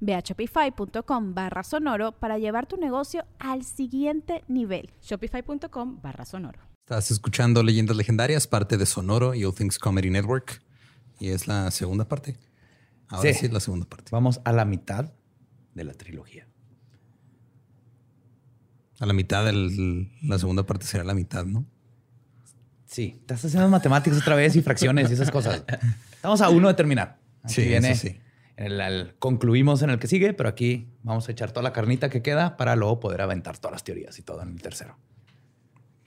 Ve a shopify.com barra sonoro para llevar tu negocio al siguiente nivel. Shopify.com barra sonoro. Estás escuchando Leyendas Legendarias, parte de Sonoro y All Things Comedy Network. Y es la segunda parte. Ahora sí, es la segunda parte. Vamos a la mitad de la trilogía. A la mitad de la segunda parte será la mitad, ¿no? Sí, estás haciendo matemáticas otra vez y fracciones y esas cosas. Estamos a uno de terminar. sí, viene, eso sí concluimos en el que sigue, pero aquí vamos a echar toda la carnita que queda para luego poder aventar todas las teorías y todo en el tercero.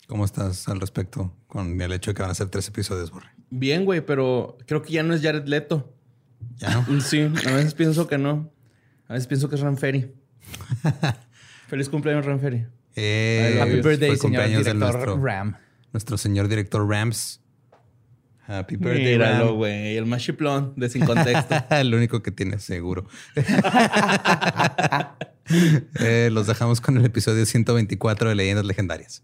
¿Cómo estás al respecto con el hecho de que van a ser tres episodios, Borre? Bien, güey, pero creo que ya no es Jared Leto. ¿Ya no? Sí, a veces pienso que no. A veces pienso que es Ranferi. Feliz cumpleaños, Ranferi. Eh, Happy birthday, señor director Ram. Nuestro señor director Rams. Happy birthday. Míralo, güey. El más chiplón de sin contexto. el único que tiene seguro. eh, los dejamos con el episodio 124 de Leyendas Legendarias.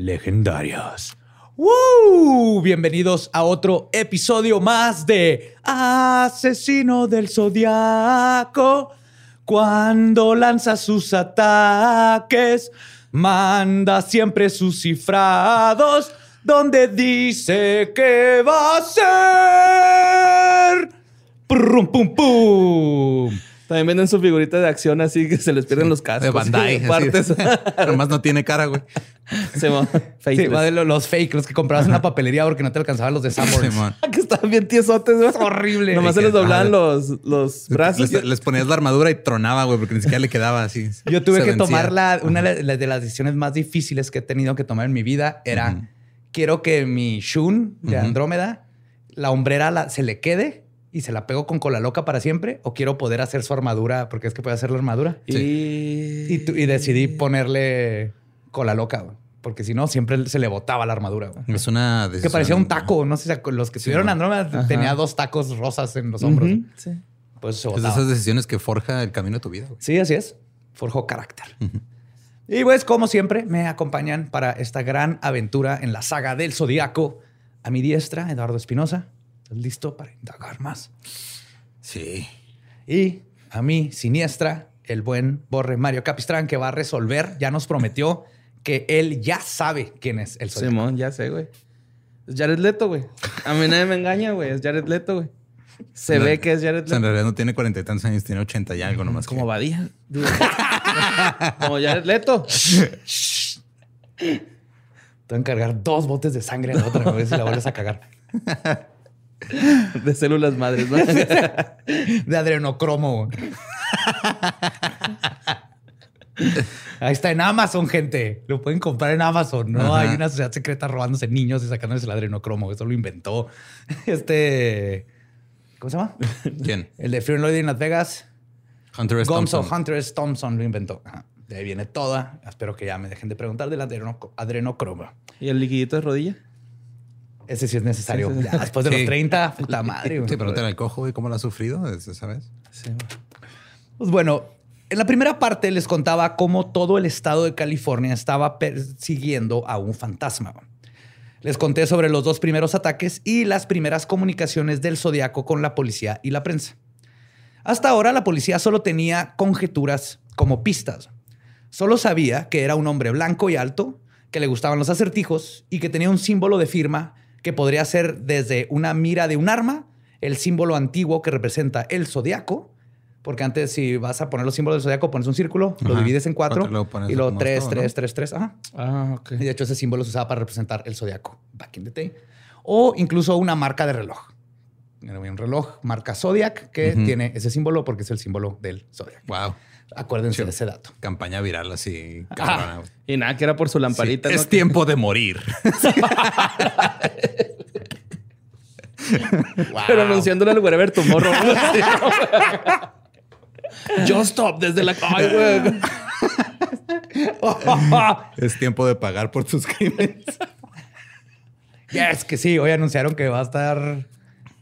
Legendarias. ¡Woo! Bienvenidos a otro episodio más de Asesino del Zodiaco. Cuando lanza sus ataques manda siempre sus cifrados donde dice que va a ser. Pum, pum, pum. También venden su figurita de acción así que se les pierden los cascos. De Bandai. Partes. Además no tiene cara, güey. Sí, de los fake, los que comprabas en la papelería porque no te alcanzaban los de Sanborns. que estaban bien tiesotes. Es horrible. Nomás se les doblaban los, los brazos. Les, ponías la armadura y tronaba, güey, porque ni siquiera le quedaba así. Yo tuve que tomar la, una de las decisiones más difíciles que he tenido que tomar en mi vida. Era, quiero que mi Shun de Andrómeda, la hombrera se le quede y se la pego con cola loca para siempre o quiero poder hacer su armadura porque es que puede hacer la armadura. Y, y, decidí ponerle cola loca, porque si no siempre se le botaba la armadura. Es una decisión. Que parecía un taco, no sé si los que tuvieron Andrómeda tenía dos tacos rosas en los hombros. Sí. Pues se Es de esas decisiones que forja el camino de tu vida. Sí, así es. Forjó carácter. Y pues, como siempre, me acompañan para esta gran aventura en la saga del Zodíaco. A mi diestra, Eduardo Espinosa listo para indagar más? Sí. Y a mí, siniestra, el buen Borre Mario Capistrán, que va a resolver, ya nos prometió que él ya sabe quién es el Zodíaco. Simón, ya sé, güey. Es Jared Leto, güey. A mí nadie me engaña, güey. Es Jared Leto, güey. Se ve que es Jared Leto. en realidad no tiene cuarenta y tantos años, tiene ochenta y algo nomás. Como Badía. Como Jared Leto. Te voy a encargar dos botes de sangre a la otra vez si la vuelves a cagar. De células madres, ¿no? De adrenocromo. Ahí está en Amazon, gente. Lo pueden comprar en Amazon. No hay una sociedad secreta robándose niños y sacándoles el adrenocromo. Eso lo inventó este. ¿Cómo se llama? ¿Quién? El de Fear and en Las Vegas. Hunter S. Gonzo Thompson. Hunter S. Thompson lo inventó. Ajá. De ahí viene toda. Espero que ya me dejen de preguntar del adreno, adrenocromo. ¿Y el liquidito de rodilla? Ese sí es necesario. Sí, sí, sí. Ya, después de Sí. los 30, puta madre. güey. Sí, pregúntale al cojo, güey, cómo lo ha sufrido, ese, ¿sabes? Sí. Pues bueno, en la primera parte les contaba cómo todo el estado de California estaba persiguiendo a un fantasma. Les conté sobre los dos primeros ataques y las primeras comunicaciones del Zodiaco con la policía y la prensa. Hasta ahora la policía solo tenía conjeturas como pistas. Solo sabía que era un hombre blanco y alto, que le gustaban los acertijos y que tenía un símbolo de firma que podría ser desde una mira de un arma, el símbolo antiguo que representa el zodiaco, porque antes si vas a poner los símbolos del zodiaco pones un círculo, lo divides en cuatro pones y luego tres, todo, tres, ¿no? tres, tres, ajá. Ah, ok. Y de hecho ese símbolo se usaba para representar el zodiaco back in the day. O incluso una marca de reloj. Era Un reloj marca Zodiac que tiene ese símbolo porque es el símbolo del Zodiac. Wow. Acuérdense Sí. de ese dato. Campaña viral así. cabrona. Y nada, que era por su lamparita. Sí, ¿no? Es tiempo de morir. Pero anunciándole al Wherever Tomorrow. Just Stop desde la... Ay, güey. es tiempo de pagar por tus crímenes. Es que sí, hoy anunciaron que va a estar,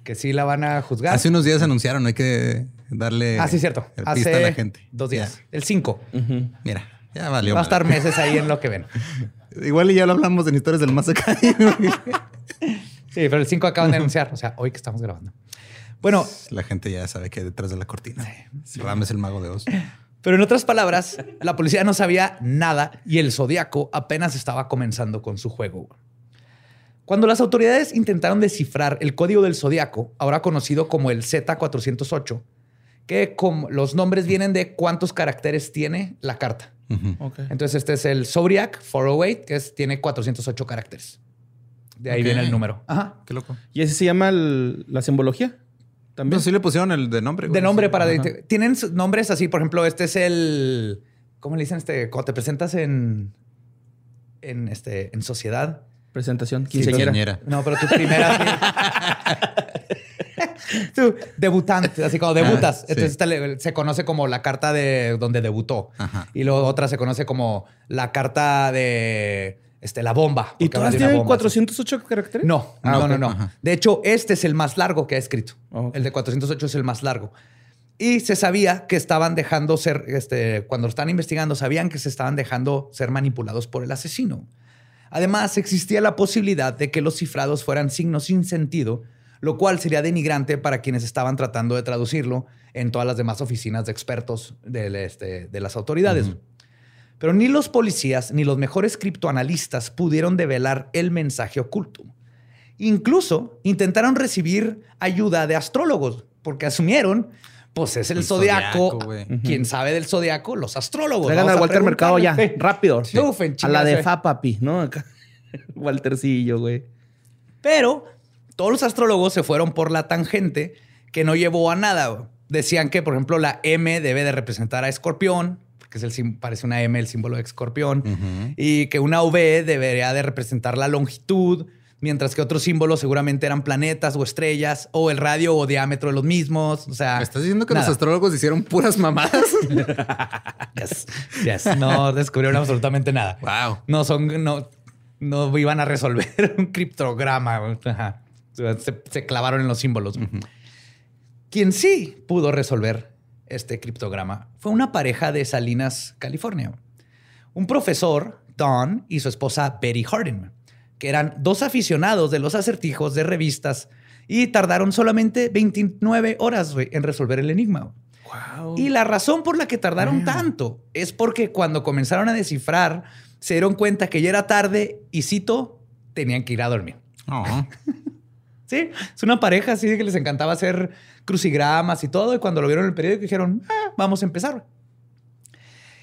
que sí la van a juzgar. Hace unos días anunciaron, hay que darle ah, sí, cierto. el Hace pista a la gente. dos días. Ya. El 5. Mira, ya valió. Va a estar meses ahí en lo que ven. Igual y ya lo hablamos en historias del más acá. Sí, pero el 5 acaban de anunciar. O sea, hoy que estamos grabando. Bueno, la gente ya sabe que hay detrás de la cortina. Ram es el mago de Oz. Pero en otras palabras, la policía no sabía nada y el Zodíaco apenas estaba comenzando con su juego. Cuando las autoridades intentaron descifrar el código del Zodíaco, ahora conocido como el Z408, que como los nombres vienen de cuántos caracteres tiene la carta. Entonces este es el Zodiac 408, que es, tiene 408 caracteres. De ahí viene el número. Ajá. Qué loco. ¿Y ese se llama el- la simbología? También. Entonces sí le pusieron el de nombre. güey. De nombre Sí. para... Ajá. Tienen nombres así, por ejemplo, este es el... ¿Cómo le dicen este? Cuando te presentas en... En, este, en sociedad. Presentación. Sí, Quinceañera. quinceañera. No, pero tu primera... sí. tu debutante, así como debutas. Ah, sí. Entonces esta le- se conoce como la carta de donde debutó. Ajá. Y luego otra se conoce como la carta de este, la bomba. ¿Y todas de tienen bomba, 408 caracteres? no, Ah, no, ok. no, no. Ajá. De hecho, este es el más largo que ha escrito. Ok. El de 408 es el más largo. Y se sabía que estaban dejando ser, este, cuando lo estaban investigando, sabían que se estaban dejando ser manipulados por el asesino. Además, existía la posibilidad de que los cifrados fueran signos sin sentido, lo cual sería denigrante para quienes estaban tratando de traducirlo en todas las demás oficinas de expertos del, este, de las autoridades. Pero ni los policías ni los mejores criptoanalistas pudieron develar el mensaje oculto. Incluso intentaron recibir ayuda de astrólogos, porque asumieron, pues es el, El zodiaco. zodiaco. Quien sabe del zodiaco, los astrólogos. Traigan a Walter Mercado ya. Rápido. Sí. Uf, en A la de. Fa, papi, ¿no? Waltercillo, güey. Pero todos los astrólogos se fueron por la tangente que no llevó a nada. Decían que, por ejemplo, la M debe de representar a Escorpión, porque es el, parece una M, el símbolo de Escorpión, y que una V debería de representar la longitud, mientras que otros símbolos seguramente eran planetas o estrellas, o el radio o diámetro de los mismos. O sea, ¿Me estás diciendo que nada. los astrólogos hicieron puras mamadas? Yes, yes. No descubrieron absolutamente nada. wow. No son, no, no iban a resolver un criptograma. güey. Ajá. Se, se clavaron en los símbolos. Quien sí pudo resolver este criptograma fue una pareja de Salinas, California. Un profesor, Don, y su esposa Betty Hardin, que eran dos aficionados de los acertijos de revistas y tardaron solamente 29 horas en resolver el enigma. Wow. Y la razón por la que tardaron tanto es porque cuando comenzaron a descifrar, se dieron cuenta que ya era tarde y cito, tenían que ir a dormir. Oh. Sí, es una pareja así que les encantaba hacer crucigramas y todo. Y cuando lo vieron en el periódico dijeron, "Ah, vamos a empezar.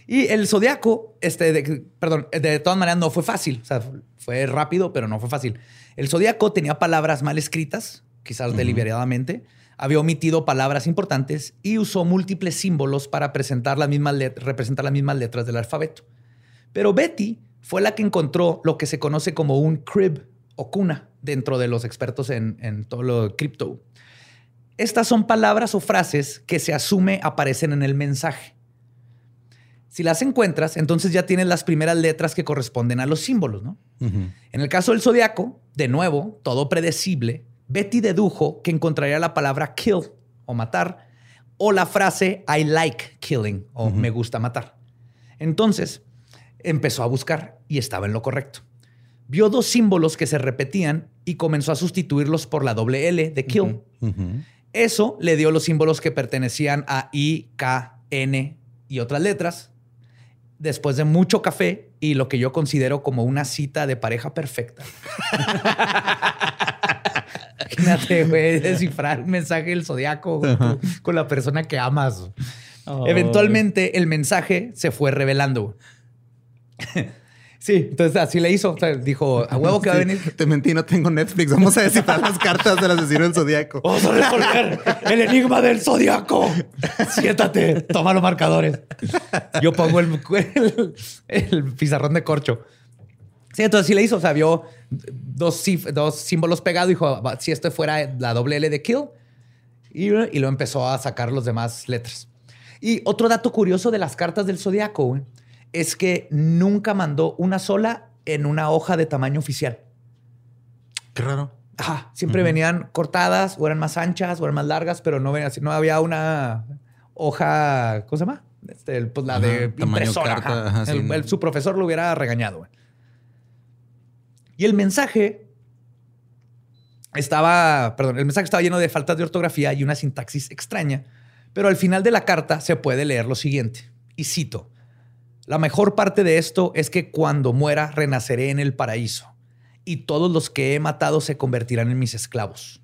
Y el zodiaco, este, de- perdón, de todas maneras no fue fácil. O sea, fue rápido, pero no fue fácil. El zodiaco tenía palabras mal escritas, quizás deliberadamente. Había omitido palabras importantes y usó múltiples símbolos para presentar las mismas representar las mismas letras del alfabeto. Pero Betty fue la que encontró lo que se conoce como un crib o cuna dentro de los expertos en, en todo lo cripto. Estas son palabras o frases que se asume aparecen en el mensaje. Si las encuentras, entonces ya tienes las primeras letras que corresponden a los símbolos, ¿no? En el caso del zodiaco, de nuevo, todo predecible, Betty dedujo que encontraría la palabra kill o matar o la frase I like killing o me gusta matar. Entonces empezó a buscar y estaba en lo correcto. Vio dos símbolos que se repetían y comenzó a sustituirlos por la doble L de kill. Eso le dio los símbolos que pertenecían a I, K, N y otras letras. Después de mucho café y lo que yo considero como una cita de pareja perfecta. Imagínate, güey, descifrar un mensaje del zodiaco con la persona que amas. Eventualmente el mensaje se fue revelando. Sí, entonces así le hizo. dijo, a huevo que va a venir. Te mentí, no tengo Netflix. Vamos a descifrar las cartas del asesino del zodiaco. Vamos a resolver el enigma del zodiaco. Siéntate, toma los marcadores. Yo pongo el, el, pizarrón de corcho. Sí, entonces sí le hizo. O sea, vio dos, dos símbolos pegados. Dijo, si esto fuera la doble L de kill. Y, y lo empezó a sacar los demás letras. Y otro dato curioso de las cartas del zodiaco, güey es que nunca mandó una sola en una hoja de tamaño oficial. Qué raro. Ajá, siempre venían cortadas o eran más anchas o eran más largas, pero no, no había una hoja, ¿cómo se llama? Este, pues la de impresora. su profesor lo hubiera regañado. Y el mensaje estaba, perdón, el mensaje estaba lleno de faltas de ortografía y una sintaxis extraña, pero al final de la carta se puede leer lo siguiente, y cito, la mejor parte de esto es que cuando muera renaceré en el paraíso y todos los que he matado se convertirán en mis esclavos.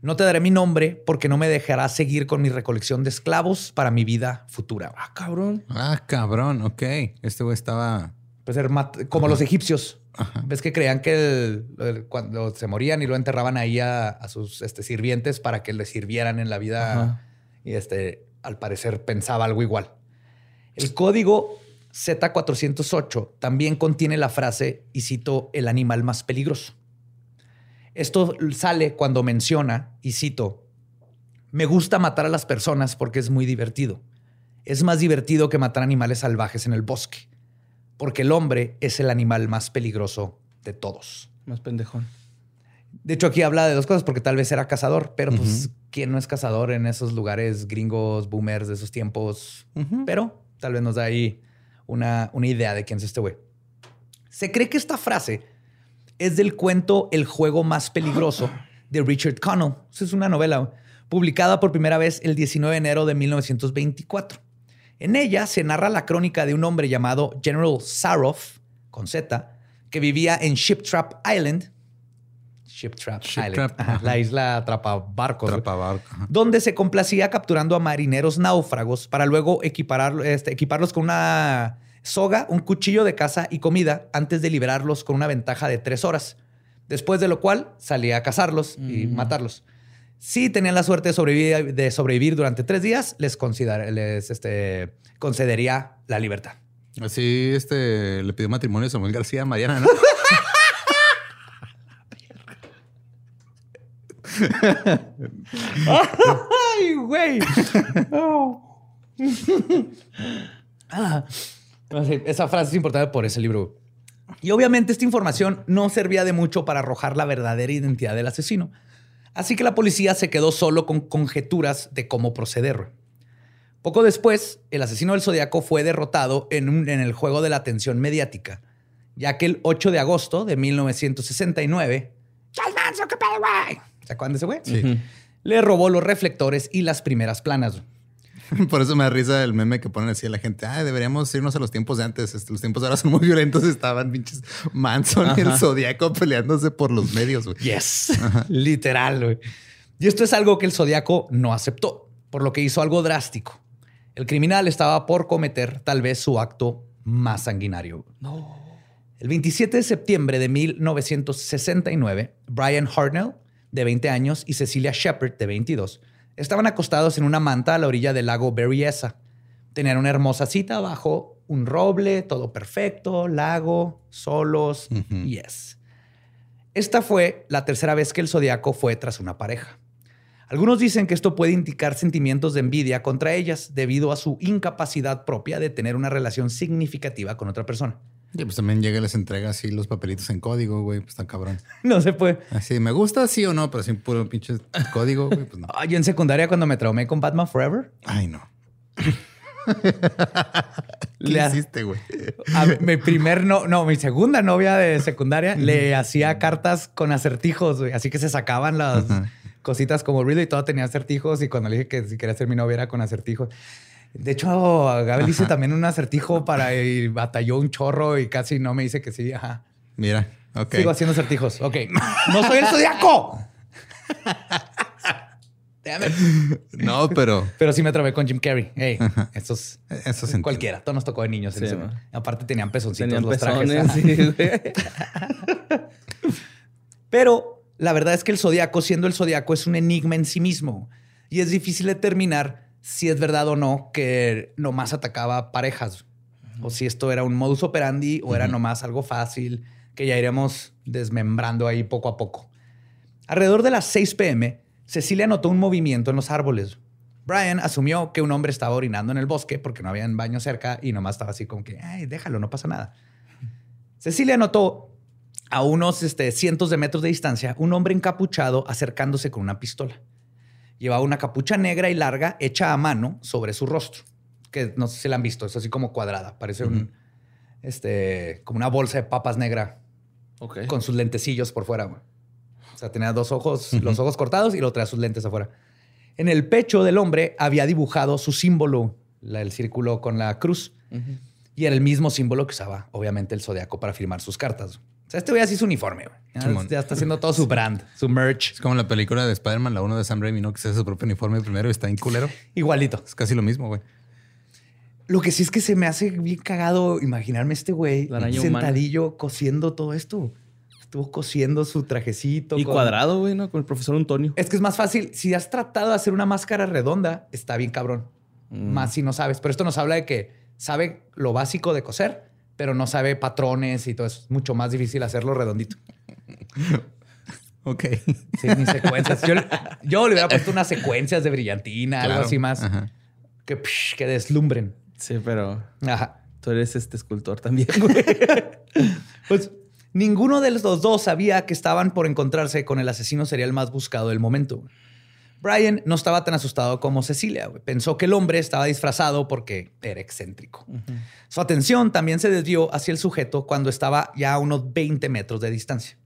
No te daré mi nombre porque no me dejará seguir con mi recolección de esclavos para mi vida futura. Ah, cabrón. Ah, cabrón. Ok. Este güey estaba. Pues ser como los egipcios. Ves que creían que cuando se morían y lo enterraban ahí a, sus este, sirvientes para que le sirvieran en la vida. Y este, al parecer pensaba algo igual. El código Z408 también contiene la frase, y cito, el animal más peligroso. Esto sale cuando menciona, y cito, me gusta matar a las personas porque es muy divertido. Es más divertido que matar animales salvajes en el bosque, porque el hombre es el animal más peligroso de todos. Más pendejón. De hecho, aquí habla de dos cosas, porque tal vez era cazador, pero pues, ¿quién no es cazador en esos lugares gringos, boomers de esos tiempos? Pero tal vez nos da ahí una, idea de quién es este güey. Se cree que esta frase es del cuento El juego más peligroso de Richard Connell. Es una novela publicada por primera vez el 19 de enero de 1924. En ella se narra la crónica de un hombre llamado General Saroff, con Z, que vivía en Ship Trap Island. Trap la isla atrapabarcos. Donde se complacía capturando a marineros náufragos para luego este, equiparlos con una soga, un cuchillo de caza y comida antes de liberarlos con una ventaja de tres horas. Después de lo cual salía a cazarlos y mm. matarlos. Si tenían la suerte de sobrevivir, de sobrevivir durante tres días, les, les este, concedería la libertad. Así este, le pidió matrimonio a Samuel García Mariana, ¿no? ¡Ay, güey! Esa frase es importante por ese libro. Y obviamente esta información no servía de mucho para arrojar la verdadera identidad del asesino. Así que la policía se quedó solo con conjeturas de cómo proceder. Poco después, el asesino del Zodíaco fue derrotado en, en el juego de la atención mediática, ya que el 8 de agosto de 1969, ¿Se acuerdan de ese güey? Sí. Le robó los reflectores y las primeras planas. Por eso me da risa el meme que ponen así a la gente. Ah, deberíamos irnos a los tiempos de antes. Este, los tiempos ahora son muy violentos. Estaban pinches Manson y el Zodíaco peleándose por los medios, güey. Yes. Literal, güey. Y esto es algo que el Zodíaco no aceptó, por lo que hizo algo drástico. El criminal estaba por cometer tal vez su acto más sanguinario. No. El 27 de septiembre de 1969, Brian Hartnell de 20 años, y Cecilia Shepard, de 22, estaban acostados en una manta a la orilla del lago Berryessa. Tenían una hermosa cita bajo un roble, todo perfecto, lago, solos, yes. Esta fue la tercera vez que el zodiaco fue tras una pareja. Algunos dicen que esto puede indicar sentimientos de envidia contra ellas debido a su incapacidad propia de tener una relación significativa con otra persona. Y pues también llega y les entrega así los papelitos en código, güey. Pues está cabrón. No se puede. Así, me gusta sí o no, pero sin puro pinche código, güey. Pues no. Yo en secundaria cuando me traumé con Batman Forever, Ay, no. ¿Qué Le hiciste, güey? a mi primer no, no, mi segunda novia de secundaria le hacía cartas con acertijos, güey. Así que se sacaban las cositas como Really y todo tenía acertijos. Y cuando le dije que si quería ser mi novia era con acertijos. De hecho, le hice también un acertijo para y batalló un chorro y casi no me dice que sí. Ajá. Mira, ok. Sigo haciendo acertijos. Ok. ¡No soy el zodiaco! No, pero Pero sí me trabé con Jim Carrey. Hey, estos eso cualquiera. Todo nos tocó de niños. en ese-. Aparte tenían pezoncitos Tenían los pezones, trajes. sí. Pero la verdad es que el zodiaco, siendo el zodiaco, es un enigma en sí mismo. Y es difícil determinar si es verdad o no que nomás atacaba parejas. O si esto era un modus operandi o era nomás algo fácil que ya iremos desmembrando ahí poco a poco. Alrededor de las 6 pm, Cecilia notó un movimiento en los árboles. Brian asumió que un hombre estaba orinando en el bosque porque no había un baño cerca y nomás estaba así como que, ay, déjalo, no pasa nada. Cecilia notó a unos este, cientos de metros de distancia un hombre encapuchado acercándose con una pistola. Llevaba una capucha negra y larga hecha a mano sobre su rostro, que no sé si la han visto, es así como cuadrada, parece un, este, como una bolsa de papas negra con sus lentecillos por fuera. güey. O sea, tenía dos ojos, los ojos cortados y luego traía sus lentes afuera. En el pecho del hombre había dibujado su símbolo, la- el círculo con la cruz, y era el mismo símbolo que usaba, obviamente, el zodiaco para firmar sus cartas. O sea, este güey así su uniforme. güey. Ya, está haciendo todo su brand, su merch. es como la película de Spider-Man, la 1 de Sam Raimi, ¿no? Que se hace su propio uniforme primero y está en culero. Igualito. Es casi lo mismo, güey. Lo que sí es que se me hace bien cagado imaginarme este güey humana. sentadillo cosiendo todo esto. Estuvo cosiendo su trajecito. Y con- cuadrado, güey, ¿no? Con el profesor Antonio. Es que es más fácil. Si has tratado de hacer una máscara redonda, está bien cabrón. Mm. Más si no sabes. Pero esto nos habla de que sabe lo básico de coser, pero no sabe patrones y todo eso. Es mucho más difícil hacerlo redondito. Ok. Sí, ni secuencias. Yo, yo le hubiera puesto unas secuencias de brillantina, algo así más Ajá. que, psh, que deslumbren. Sí, pero Ajá. tú eres este escultor también, güey. Pues ninguno de los dos sabía que estaban por encontrarse con el asesino serial más buscado del momento. Brian no estaba tan asustado como Cecilia. Pensó que el hombre estaba disfrazado porque era excéntrico. Su atención también se desvió hacia el sujeto cuando estaba ya a unos 20 metros de distancia.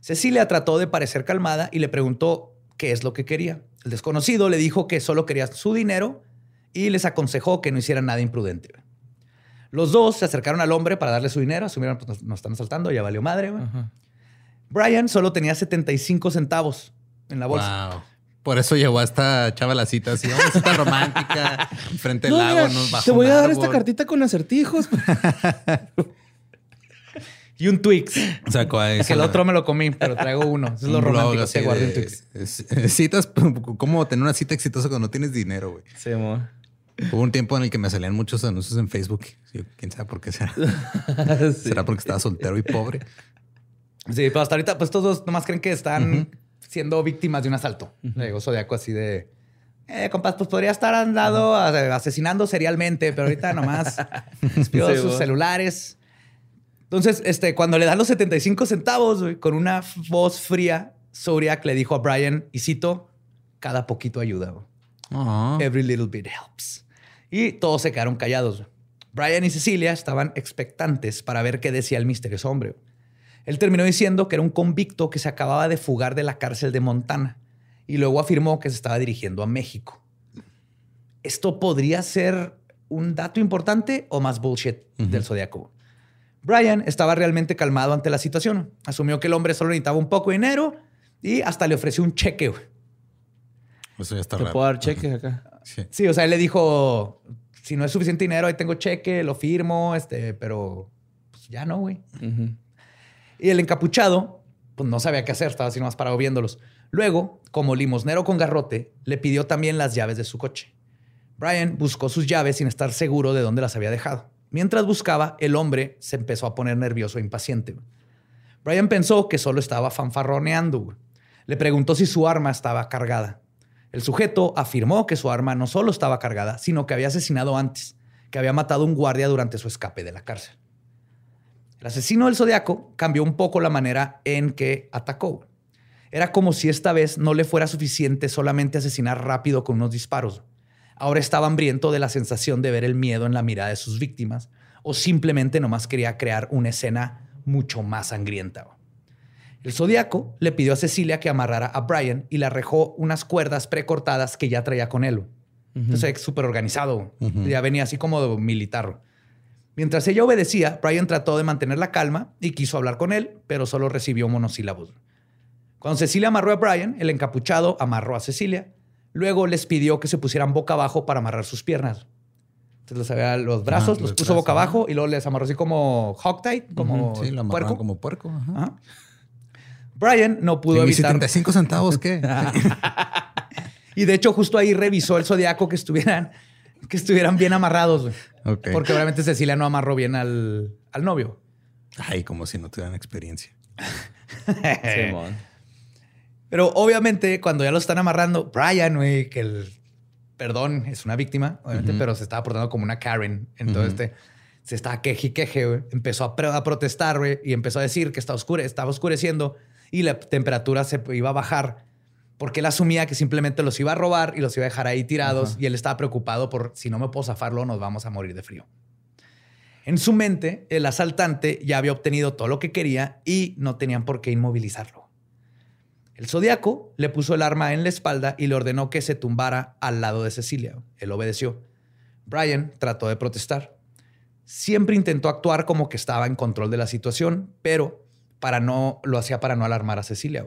Cecilia trató de parecer calmada y le preguntó qué es lo que quería. El desconocido le dijo que solo quería su dinero y les aconsejó que no hicieran nada imprudente. Los dos se acercaron al hombre para darle su dinero, asumieron pues nos, nos están asaltando, ya valió madre. Brian solo tenía 75 centavos en la bolsa. Wow. Por eso llevó a esta chava la cita así, cita romántica, frente al No, lago, nos bajo te voy a dar árbol. esta cartita con acertijos. Y un Twix. Sacó a Es eso, que el otro me lo comí, pero traigo uno. Eso es lo romántico. que guardé un Twix. citas, cómo tener una cita exitosa cuando no tienes dinero, güey. Sí, amor. Hubo un tiempo en el que me salían muchos anuncios en Facebook. ¿Quién sabe por qué será? Sí. ¿Será porque estaba soltero y pobre? Sí, pero hasta ahorita, pues todos nomás creen que están siendo víctimas de un asalto. Le digo zodiaco así de. Eh, compas, pues podría estar andado asesinando serialmente, pero ahorita nomás despidió Sí, sus celulares. Entonces, este, cuando le dan los 75 centavos, con una voz fría, Zodiac le dijo a Brian, y cito, cada poquito ayuda. Every little bit helps. Y todos se quedaron callados. Brian y Cecilia estaban expectantes para ver qué decía el misterioso hombre. Él terminó diciendo que era un convicto que se acababa de fugar de la cárcel de Montana y luego afirmó que se estaba dirigiendo a México. ¿Esto podría ser un dato importante o más bullshit del zodiaco? Brian estaba realmente calmado ante la situación. Asumió que el hombre solo necesitaba un poco de dinero y hasta le ofreció un cheque. güey. Eso ya está Te raro. puedo dar cheques acá. Sí. Sí, o sea, él le dijo, si no es suficiente dinero, ahí tengo cheque, lo firmo, este, pero pues ya no, güey. Ujú. Y el encapuchado, pues no sabía qué hacer, estaba así nomás parado viéndolos. Luego, como limosnero con garrote, le pidió también las llaves de su coche. Brian buscó sus llaves sin estar seguro de dónde las había dejado. Mientras buscaba, el hombre se empezó a poner nervioso e impaciente. Brian pensó que solo estaba fanfarroneando. Le preguntó si su arma estaba cargada. El sujeto afirmó que su arma no solo estaba cargada, sino que había asesinado antes, que había matado a un guardia durante su escape de la cárcel. El asesino del zodiaco cambió un poco la manera en que atacó. Era como si esta vez no le fuera suficiente solamente asesinar rápido con unos disparos. Ahora estaba hambriento de la sensación de ver el miedo en la mirada de sus víctimas, o simplemente nomás quería crear una escena mucho más sangrienta. El zodiaco le pidió a Cecilia que amarrara a Brian y le arrejó unas cuerdas precortadas que ya traía con él. Entonces, es súper organizado. Ya venía así como militar. Mientras ella obedecía, Brian trató de mantener la calma y quiso hablar con él, pero solo recibió monosílabos. Cuando Cecilia amarró a Brian, el encapuchado amarró a Cecilia. Luego les pidió que se pusieran boca abajo para amarrar sus piernas. Entonces los, los brazos, los puso boca abajo y luego les amarró así como hogtie, como Sí, lo puerco. como puerco. ajá. Ajá. Brian no pudo ¿Y evitar. 75 centavos qué? Y de hecho, justo ahí revisó el zodiaco que estuvieran, que estuvieran bien amarrados. güey. Porque obviamente Cecilia no amarró bien al, al novio. Ay, como si no tuvieran experiencia. Simón. Pero obviamente, cuando ya lo están amarrando, Brian, güey, que el perdón es una víctima, obviamente, pero se estaba portando como una Karen. Entonces, este, se estaba queje y queje, güey. Empezó a protestar, güey, y empezó a decir que estaba, oscure, estaba oscureciendo y la temperatura se iba a bajar porque él asumía que simplemente los iba a robar y los iba a dejar ahí tirados y él estaba preocupado por si no me puedo zafarlo, nos vamos a morir de frío. En su mente, el asaltante ya había obtenido todo lo que quería y no tenían por qué inmovilizarlo. El zodiaco le puso el arma en la espalda y le ordenó que se tumbara al lado de Cecilia. Él obedeció. Brian trató de protestar. Siempre intentó actuar como que estaba en control de la situación, pero para no, lo hacía para no alarmar a Cecilia.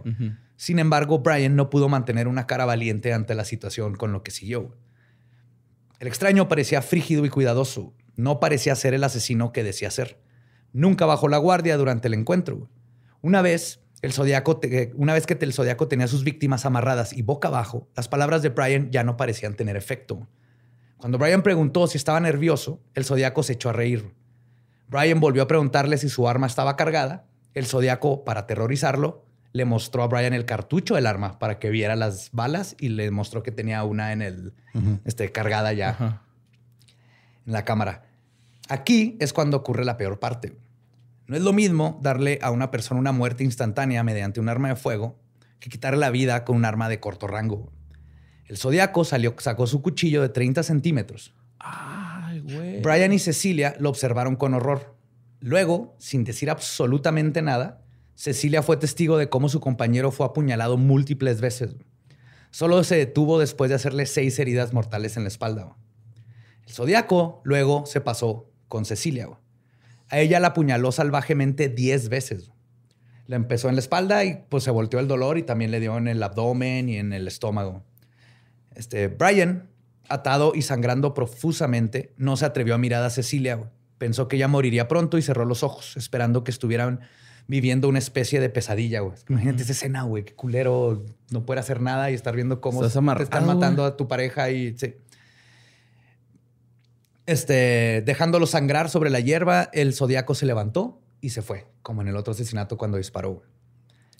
Sin embargo, Brian no pudo mantener una cara valiente ante la situación con lo que siguió. El extraño parecía frígido y cuidadoso. No parecía ser el asesino que decía ser. Nunca bajó la guardia durante el encuentro. Una vez, el una vez que el zodiaco tenía a sus víctimas amarradas y boca abajo, las palabras de Brian ya no parecían tener efecto. Cuando Brian preguntó si estaba nervioso, el zodiaco se echó a reír. Brian volvió a preguntarle si su arma estaba cargada. El zodiaco, para aterrorizarlo, le mostró a Brian el cartucho del arma para que viera las balas y le mostró que tenía una en el este, cargada ya en la cámara. Aquí es cuando ocurre la peor parte. No es lo mismo darle a una persona una muerte instantánea mediante un arma de fuego que quitarle la vida con un arma de corto rango. El zodiaco salió, sacó su cuchillo de 30 centímetros. Ay, güey. Brian y Cecilia lo observaron con horror. Luego, sin decir absolutamente nada, Cecilia fue testigo de cómo su compañero fue apuñalado múltiples veces. Solo se detuvo después de hacerle seis heridas mortales en la espalda. El zodiaco luego se pasó con Cecilia. A ella la apuñaló salvajemente 10 veces. La empezó en la espalda y pues se volteó el dolor y también le dio en el abdomen y en el estómago. Este, Brian, atado y sangrando profusamente, no se atrevió a mirar a Cecilia. Pensó que ella moriría pronto y cerró los ojos, esperando que estuvieran viviendo una especie de pesadilla. güey. Imagínate esa escena, güey. Qué culero no poder hacer nada y estar viendo cómo Estás te están matando a tu pareja y... sí. Este, dejándolo sangrar sobre la hierba, el zodiaco se levantó y se fue, como en el otro asesinato cuando disparó. güey.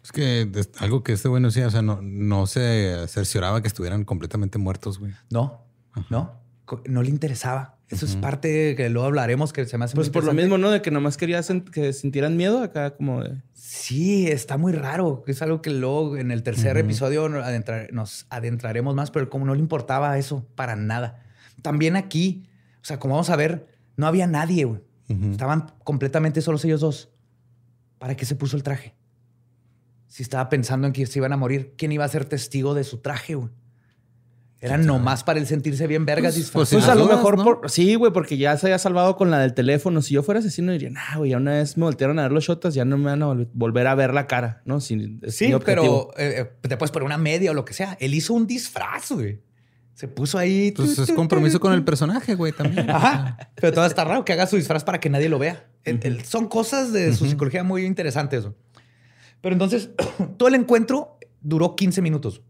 Es que es algo que este güey no hacía, o sea, no, no se cercioraba que estuvieran completamente muertos, güey. No, no, no le interesaba. Eso es parte que luego hablaremos, que se me hace muy Pues por lo mismo, ¿no? De que nomás quería que sintieran miedo acá, como de. Sí, está muy raro. Es algo que luego en el tercer episodio nos, adentrar- nos adentraremos más, pero como no le importaba eso para nada. También aquí, o sea, como vamos a ver, no había nadie. güey. Estaban completamente solos ellos dos. ¿Para qué se puso el traje? Si estaba pensando en que se iban a morir, ¿quién iba a ser testigo de su traje? güey? Era nomás para él sentirse bien vergas Pues, disfrazado. Sí, Pues a lo mejor, ¿no? por- sí, güey, porque ya se había salvado con la del teléfono. Si yo fuera asesino, diría, nah, güey, ya una vez me voltearon a ver los shotas, ya no me van a vol- volver a ver la cara, ¿no? Sí, pero eh, eh, te puedes poner una media o lo que sea. Él hizo un disfraz, güey. Se puso ahí. Pues es compromiso con el personaje, güey, también. Ajá. Pero todo está raro que haga su disfraz para que nadie lo vea. El- el- son cosas de su psicología muy interesantes. Pero entonces, todo el encuentro duró 15 minutos.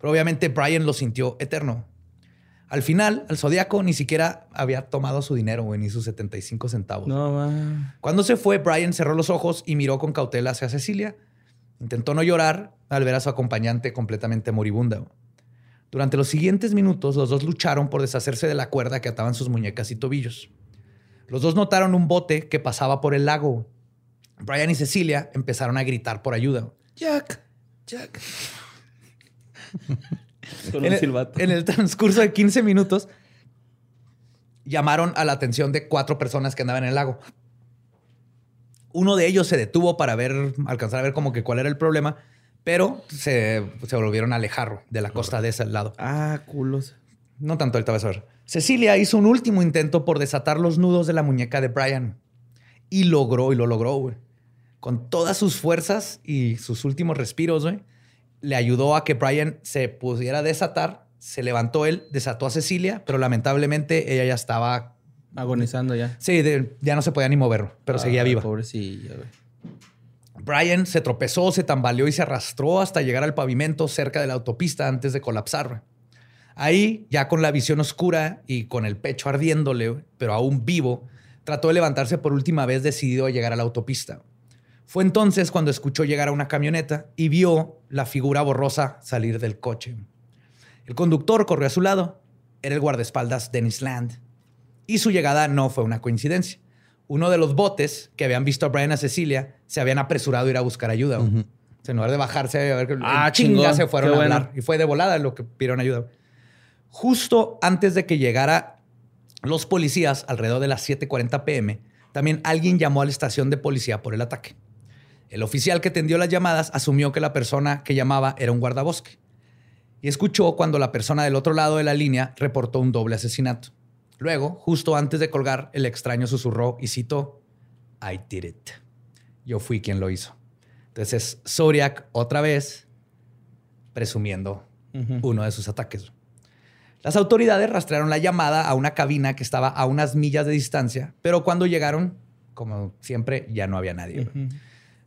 Pero obviamente Brian lo sintió eterno. Al final, el zodiaco ni siquiera había tomado su dinero, güey, ni sus 75 centavos. No, va. Cuando se fue, Brian cerró los ojos y miró con cautela hacia Cecilia. Intentó no llorar al ver a su acompañante completamente moribunda. Durante los siguientes minutos, los dos lucharon por deshacerse de la cuerda que ataban sus muñecas y tobillos. Los dos notaron un bote que pasaba por el lago. Brian y Cecilia empezaron a gritar por ayuda. Jack, Jack. Con En un el, silbato. en el transcurso de 15 minutos, llamaron a la atención de cuatro personas que andaban en el lago. Uno de ellos se detuvo para ver, alcanzar a ver como que cuál era el problema, pero se, se volvieron a alejar de la costa de ese lado. Ah, culos. No tanto ahorita vas a ver. Cecilia hizo un último intento por desatar los nudos de la muñeca de Brian. Y logró, y lo logró, güey. Con todas sus fuerzas y sus últimos respiros, güey, le ayudó a que Brian se pudiera desatar. Se levantó él, desató a Cecilia, pero lamentablemente ella ya estaba... Agonizando ya. Sí, de- ya no se podía ni mover, pero seguía Ay, viva. Pobrecilla, güey. Brian se tropezó, se tambaleó y se arrastró hasta llegar al pavimento cerca de la autopista antes de colapsar. Ahí, ya con la visión oscura y con el pecho ardiéndole, pero aún vivo, trató de levantarse por última vez decidido a llegar a la autopista. Fue entonces cuando escuchó llegar a una camioneta y vio la figura borrosa salir del coche. El conductor corrió a su lado. Era el guardaespaldas Dennis Land. Y su llegada no fue una coincidencia. Uno de los botes que habían visto a Brian y a Cecilia se habían apresurado a ir a buscar ayuda. O sea, En lugar de bajarse a ver que Ah, chinga chingón. se fueron a bueno. hablar. Y fue de volada lo que pidieron ayuda. Justo antes de que llegara los policías, alrededor de las 7:40 pm, también alguien llamó a la estación de policía por el ataque. El oficial que atendió las llamadas asumió que la persona que llamaba era un guardabosque y escuchó cuando la persona del otro lado de la línea reportó un doble asesinato. Luego, justo antes de colgar, el extraño susurró y citó, I did it. Yo fui quien lo hizo. Entonces, Zodiac otra vez presumiendo uno de sus ataques. Las autoridades rastrearon la llamada a una cabina que estaba a unas millas de distancia, pero cuando llegaron, como siempre, ya no había nadie.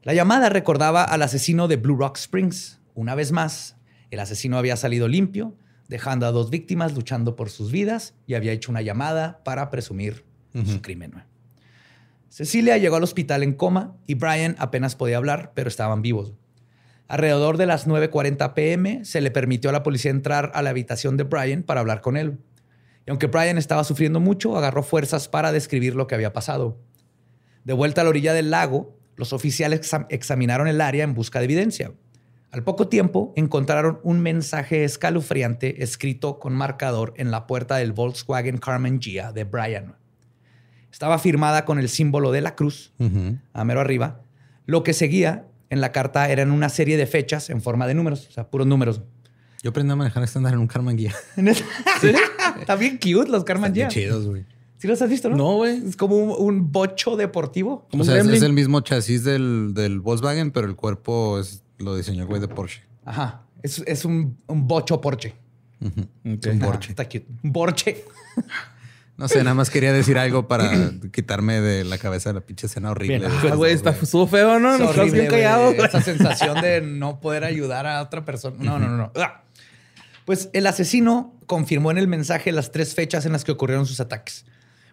La llamada recordaba al asesino de Blue Rock Springs. Una vez más, el asesino había salido limpio, dejando a dos víctimas luchando por sus vidas y había hecho una llamada para presumir su crimen. Cecilia llegó al hospital en coma y Brian apenas podía hablar, pero estaban vivos. Alrededor de las 9.40 pm se le permitió a la policía entrar a la habitación de Brian para hablar con él. Y aunque Brian estaba sufriendo mucho, agarró fuerzas para describir lo que había pasado. De vuelta a la orilla del lago, los oficiales exam- examinaron el área en busca de evidencia. Al poco tiempo encontraron un mensaje escalofriante escrito con marcador en la puerta del Volkswagen Carmen Gia de Brian. Estaba firmada con el símbolo de la cruz, a mero arriba. Lo que seguía en la carta eran una serie de fechas en forma de números, o sea, puros números. Yo aprendí a manejar estándar en un Carman Guía. Está bien cute los Carmen Gia. chidos, güey. ¿Sí los has visto, no? No, güey. Es como un, un bocho deportivo. Como O sea, es, el mismo chasis del, del Volkswagen, pero el cuerpo es, lo diseñó el güey de Porsche. Ajá. Es, es un, un bocho Porsche. Un Porsche. está cute. Un Porsche. No sé, nada más quería decir algo para quitarme de la cabeza la pinche escena horrible. Ah, güey, está estuvo feo, ¿no? Nos bien callados. Esa sensación de no poder ayudar a otra persona. No, no, no, no. Ah. Pues el asesino confirmó en el mensaje las tres fechas en las que ocurrieron sus ataques.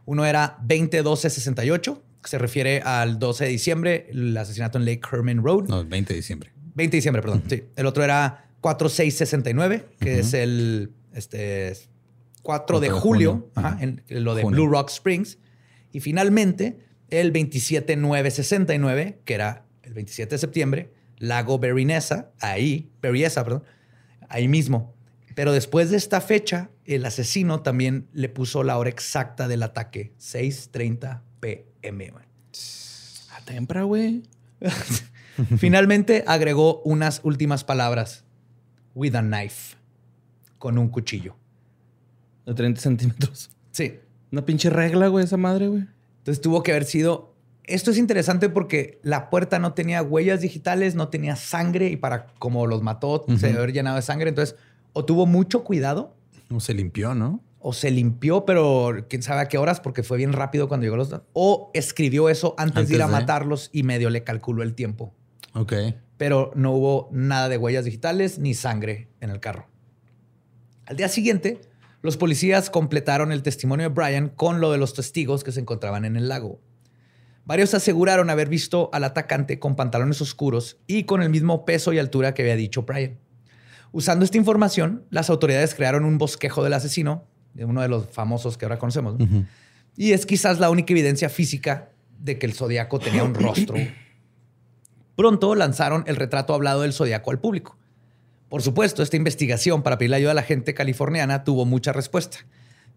Uno era 20-12-68, que se refiere al 12 de diciembre, el asesinato en Lake Herman Road. No, el 20 de diciembre. 20 de diciembre, perdón. Sí. El otro era 4-6-69, que es el este, 4 de de julio, ajá, en lo de. Blue Rock Springs. Y finalmente, el 27-9-69, que era el 27 de septiembre, Lago Berryessa, ahí, Berryessa, perdón, ahí mismo. Pero después de esta fecha, el asesino también le puso la hora exacta del ataque, 6.30 pm. A tempra, güey. Finalmente agregó unas últimas palabras. With a knife. Con un cuchillo. De 30 centímetros. Sí. Una pinche regla, güey, esa madre, güey. Entonces tuvo que haber sido... Esto es interesante porque la puerta no tenía huellas digitales, no tenía sangre y para como los mató se debe haber llenado de sangre. Entonces o tuvo mucho cuidado No se limpió, ¿no? o se limpió, pero quién sabe a qué horas porque fue bien rápido cuando llegó los... O escribió eso antes, de ir a de. matarlos y medio le calculó el tiempo. Ok. pero no hubo nada de huellas digitales ni sangre en el carro. Al día siguiente, los policías completaron el testimonio de Brian con lo de los testigos que se encontraban en el lago. Varios aseguraron haber visto al atacante con pantalones oscuros y con el mismo peso y altura que había dicho Brian. Usando esta información, las autoridades crearon un bosquejo del asesino, de uno de los famosos que ahora conocemos. ¿no? Y es quizás la única evidencia física de que el zodiaco tenía un rostro. Pronto lanzaron el retrato hablado del zodiaco al público. Por supuesto, esta investigación para pedir ayuda a la gente californiana tuvo mucha respuesta,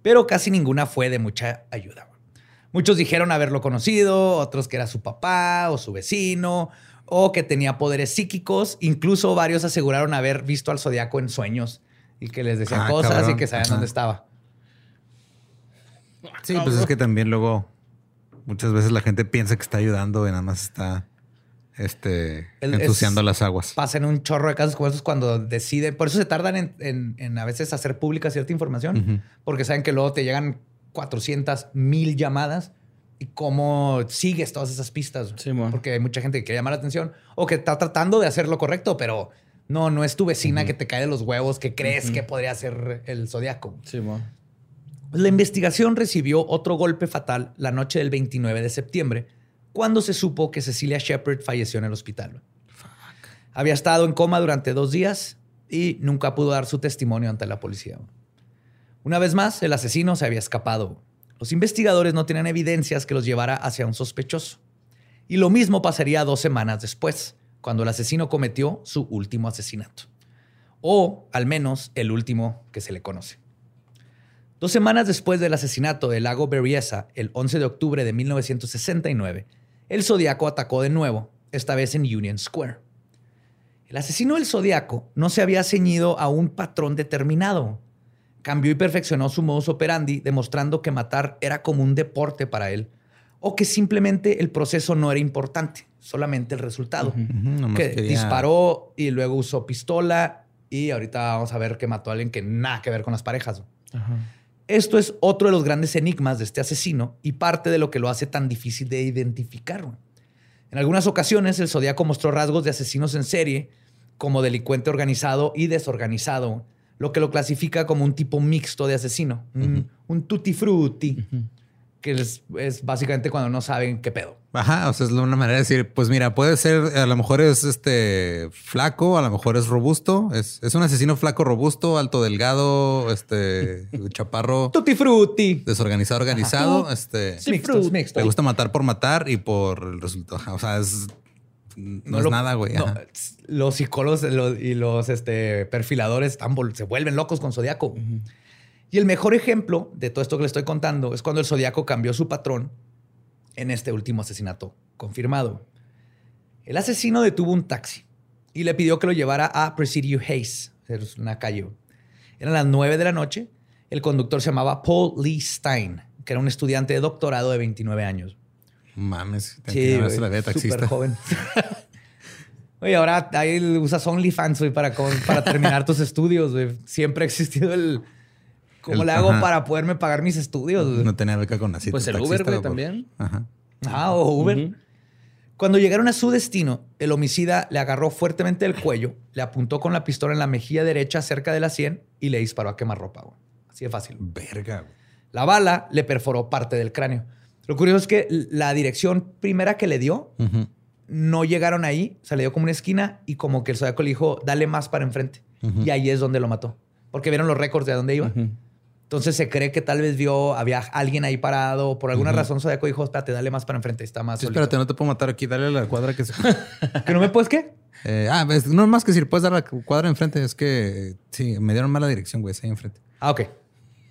pero casi ninguna fue de mucha ayuda. Muchos dijeron haberlo conocido, otros que era su papá o su vecino, o que tenía poderes psíquicos. Incluso varios aseguraron haber visto al zodiaco en sueños y que les decían Ah, cosas y que sabían Ajá. dónde estaba. Sí, pues es que también luego muchas veces la gente piensa que está ayudando y nada más está este, El- ensuciando es- las aguas. Pasan un chorro de casos como esos cuando deciden. Por eso se tardan en, en- en a veces hacer pública cierta información, porque saben que luego te llegan 400 mil llamadas y cómo sigues todas esas pistas. Sí, porque hay mucha gente que quiere llamar la atención o que está tratando de hacer lo correcto, pero no, no es tu vecina que te cae de los huevos que crees que podría ser el zodiaco. Sí. La investigación recibió otro golpe fatal la noche del 29 de septiembre, cuando se supo que Cecilia Shepard falleció en el hospital. Había estado en coma durante dos días y nunca pudo dar su testimonio ante la policía. Una vez más, el asesino se había escapado. Los investigadores no tenían evidencias que los llevara hacia un sospechoso. Y lo mismo pasaría dos semanas después, cuando el asesino cometió su último asesinato. O al menos el último que se le conoce. Dos semanas después del asesinato del lago Berryessa, el 11 de octubre de 1969, el Zodíaco atacó de nuevo, esta vez en Union Square. El asesino del Zodíaco no se había ceñido a un patrón determinado. Cambió y perfeccionó su modus operandi, demostrando que matar era como un deporte para él, o que simplemente el proceso no era importante, solamente el resultado. Que quería- disparó y luego usó pistola y ahorita vamos a ver que mató a alguien que nada que ver con las parejas. Esto es otro de los grandes enigmas de este asesino y parte de lo que lo hace tan difícil de identificar. En algunas ocasiones, el Zodíaco mostró rasgos de asesinos en serie, como delincuente organizado y desorganizado, lo que lo clasifica como un tipo mixto de asesino, un, un tutti frutti, que es, es básicamente cuando no saben qué pedo. Ajá, o sea, es una manera de decir, pues mira, puede ser, a lo mejor es este flaco, a lo mejor es robusto, es, es un asesino flaco, robusto, alto, delgado, este chaparro, Tutti frutti. desorganizado, organizado, este Mixtos, mixtos. le gusta matar por matar y por el resultado. Ajá, O sea, es no, es lo- nada, güey. no, los psicólogos lo- y los este, perfiladores están se vuelven locos con Zodíaco. Y el mejor ejemplo de todo esto que le estoy contando es cuando el Zodíaco cambió su patrón en este último asesinato confirmado. El asesino detuvo un taxi y le pidió que lo llevara a Presidio Hayes, es una calle. Eran las 9 de la noche. El conductor se llamaba Paul Lee Stein, que era un estudiante de doctorado de 29 años. Mames, Sí, sí, güey, la vida de taxista. súper joven. Oye, ahora ahí usas OnlyFans, güey, para, con- para terminar tus estudios, güey. Siempre ha existido el... ¿Cómo El- le hago ajá. para poderme pagar mis estudios? güey? No tenía beca con así. Pues el Uber, güey, también. Ajá. Ah, o Uber. Cuando llegaron a su destino, el homicida le agarró fuertemente el cuello, le apuntó con la pistola en la mejilla derecha cerca de la sien y le disparó a quemarropa. güey. Así de fácil. Verga. güey. La bala le perforó parte del cráneo. Lo curioso es que la dirección primera que le dio no llegaron ahí, se le dio como una esquina y como que el zodiaco le dijo, dale más para enfrente. Y ahí es donde lo mató. Porque vieron los récords de a dónde iba. Entonces se cree que tal vez vio, había alguien ahí parado. Por alguna razón Zodiaco dijo, espérate, dale más para enfrente. Está más Sí, solito". espérate, no te puedo matar aquí. Dale a la cuadra que se... ¿Que no me puedes qué? Eh, ah, no más que si le puedes dar la cuadra enfrente. Es que sí, me dieron mala dirección, güey. Es ahí enfrente. Ah, ok.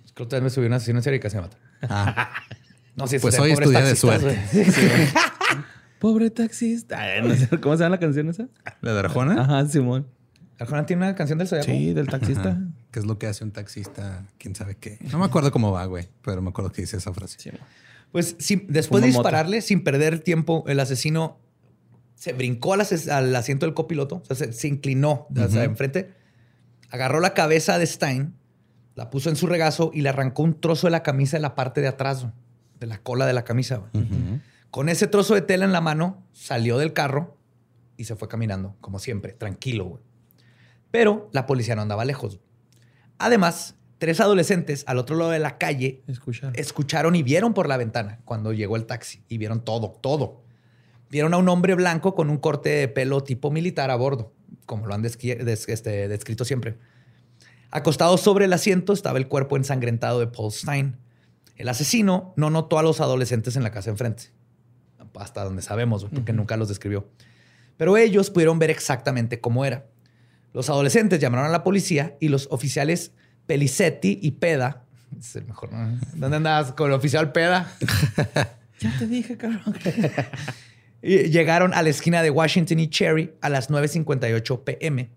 Es que otra vez me subió una asesino en serie y casi me mata. Ah, No, sí, Pues hoy es pobres tu día de suerte. Sí. Pobre taxista. Ay, no sé, ¿Cómo se llama la canción esa? ¿La de Arjona? Ajá, Simón. ¿Arjona tiene una canción del Zodiaco? Sí, del taxista. Ajá. ¿Qué es lo que hace un taxista? ¿Quién sabe qué? No me acuerdo cómo va, güey. Pero me acuerdo que dice esa frase. Pues sí, después de Fuma dispararle, sin perder tiempo, el asesino se brincó al, as- al asiento del copiloto, o sea, se, se inclinó hacia Ujú. enfrente, agarró la cabeza de Stein, la puso en su regazo y le arrancó un trozo de la camisa de la parte de atrás, de la cola de la camisa. Con ese trozo de tela en la mano, salió del carro y se fue caminando, como siempre, tranquilo. güey. Pero la policía no andaba lejos. Además, tres adolescentes al otro lado de la calle Escuchar. escucharon y vieron por la ventana cuando llegó el taxi y vieron todo, todo. Vieron a un hombre blanco con un corte de pelo tipo militar a bordo. como lo han este, descrito siempre. Acostado sobre el asiento estaba el cuerpo ensangrentado de Paul Stein. El asesino no notó a los adolescentes en la casa enfrente, hasta donde sabemos, porque nunca los describió. Pero ellos pudieron ver exactamente cómo era. Los adolescentes llamaron a la policía y los oficiales Pelicetti y Peda. Es el mejor. ¿no? ¿Dónde andabas con el oficial Peda? Ya te dije, cabrón. Llegaron a la esquina de Washington y Cherry a las 9.58 pm.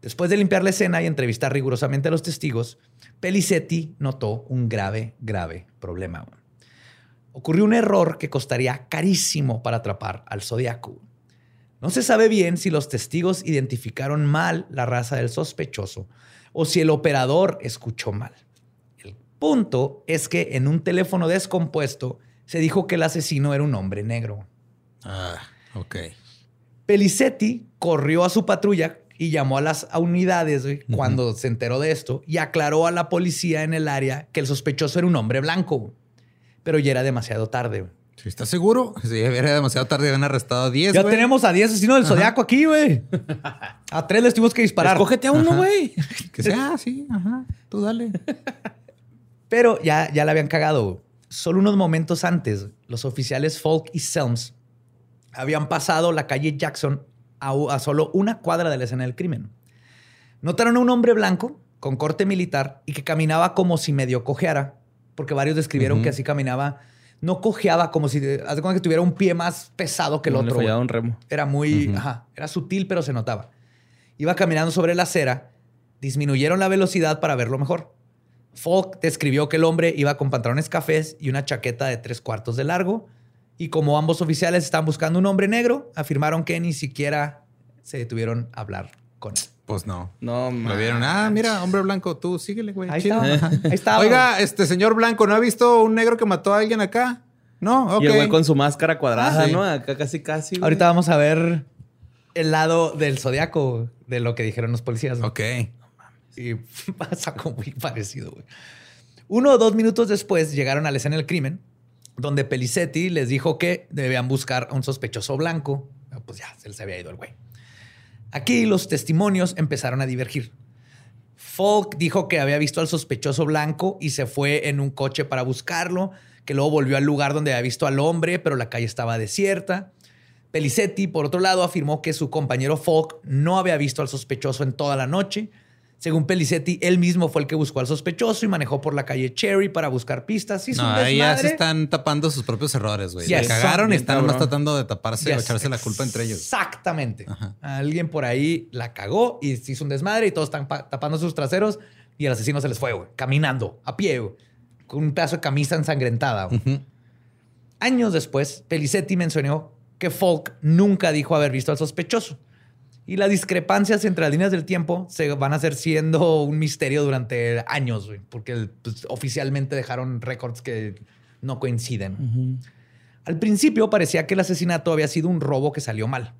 Después de limpiar la escena y entrevistar rigurosamente a los testigos, Pelicetti notó un grave, grave problema. Ocurrió un error que costaría carísimo para atrapar al zodiaco. No se sabe bien si los testigos identificaron mal la raza del sospechoso o si el operador escuchó mal. El punto es que en un teléfono descompuesto se dijo que el asesino era un hombre negro. Ah, ok. Pelicetti corrió a su patrulla y llamó a las unidades güey, cuando se enteró de esto y aclaró a la policía en el área que el sospechoso era un hombre blanco. güey. Pero ya era demasiado tarde. güey. ¿Sí ¿Estás seguro? Si era demasiado tarde, habían arrestado a 10. Ya tenemos a 10 asesinos del zodiaco aquí, güey. A tres les tuvimos que disparar. Escógete a uno, güey. Que sea, sí, ajá. Tú dale. Pero ya, ya la habían cagado. Solo unos momentos antes, los oficiales Falk y Selms habían pasado la calle Jackson a, a solo una cuadra de la escena del crimen. Notaron a un hombre blanco con corte militar y que caminaba como si medio cojeara, porque varios describieron que así caminaba. No cojeaba como si, cuenta que tuviera un pie más pesado que el No otro. Le un remo. Era muy, Ujú. ajá, era sutil, pero se notaba. Iba caminando sobre la acera, disminuyeron la velocidad para verlo mejor. Falk describió que el hombre iba con pantalones cafés y una chaqueta de tres cuartos de largo. Y como ambos oficiales estaban buscando un hombre negro, afirmaron que ni siquiera se detuvieron a hablar con él. Pues no. No, Lo vieron. Ah, mira, hombre blanco, tú síguele, güey. Ahí chido. estaba. Ahí estaba. Oiga, este señor blanco, ¿no ha visto un negro que mató a alguien acá? No, ok. Y el güey con su máscara cuadrada, Ah, sí. ¿no? Acá casi, casi. güey. Ahorita vamos a ver el lado del zodiaco de lo que dijeron los policías. ¿no? Ok. Y pasa como muy parecido, güey. Uno o dos minutos después llegaron a la escena del crimen, donde Pelicetti les dijo que debían buscar a un sospechoso blanco. Ah, Pues ya, se les había ido el güey. Aquí los testimonios empezaron a divergir. Falk dijo que había visto al sospechoso blanco y se fue en un coche para buscarlo, que luego volvió al lugar donde había visto al hombre, pero la calle estaba desierta. Pelicetti, por otro lado, afirmó que su compañero Falk no había visto al sospechoso en toda la noche. Según Pelicetti, él mismo fue el que buscó al sospechoso y manejó por la calle Cherry para buscar pistas. Hizo No, ahí ya se están tapando sus propios errores, güey. Yes. Se cagaron y están cabrón. tratando de taparse o Yes, echarse la culpa entre ellos. Exactamente. Ajá. Alguien por ahí la cagó y se hizo un desmadre y todos están pa- tapando sus traseros y el asesino se les fue, güey, caminando, a pie, güey, con un pedazo de camisa ensangrentada. güey. Años después, Pelicetti mencionó que Falk nunca dijo haber visto al sospechoso. Y las discrepancias entre las líneas del tiempo se van a hacer siendo un misterio durante años, güey, porque pues, oficialmente dejaron récords que no coinciden. Al principio parecía que el asesinato había sido un robo que salió mal.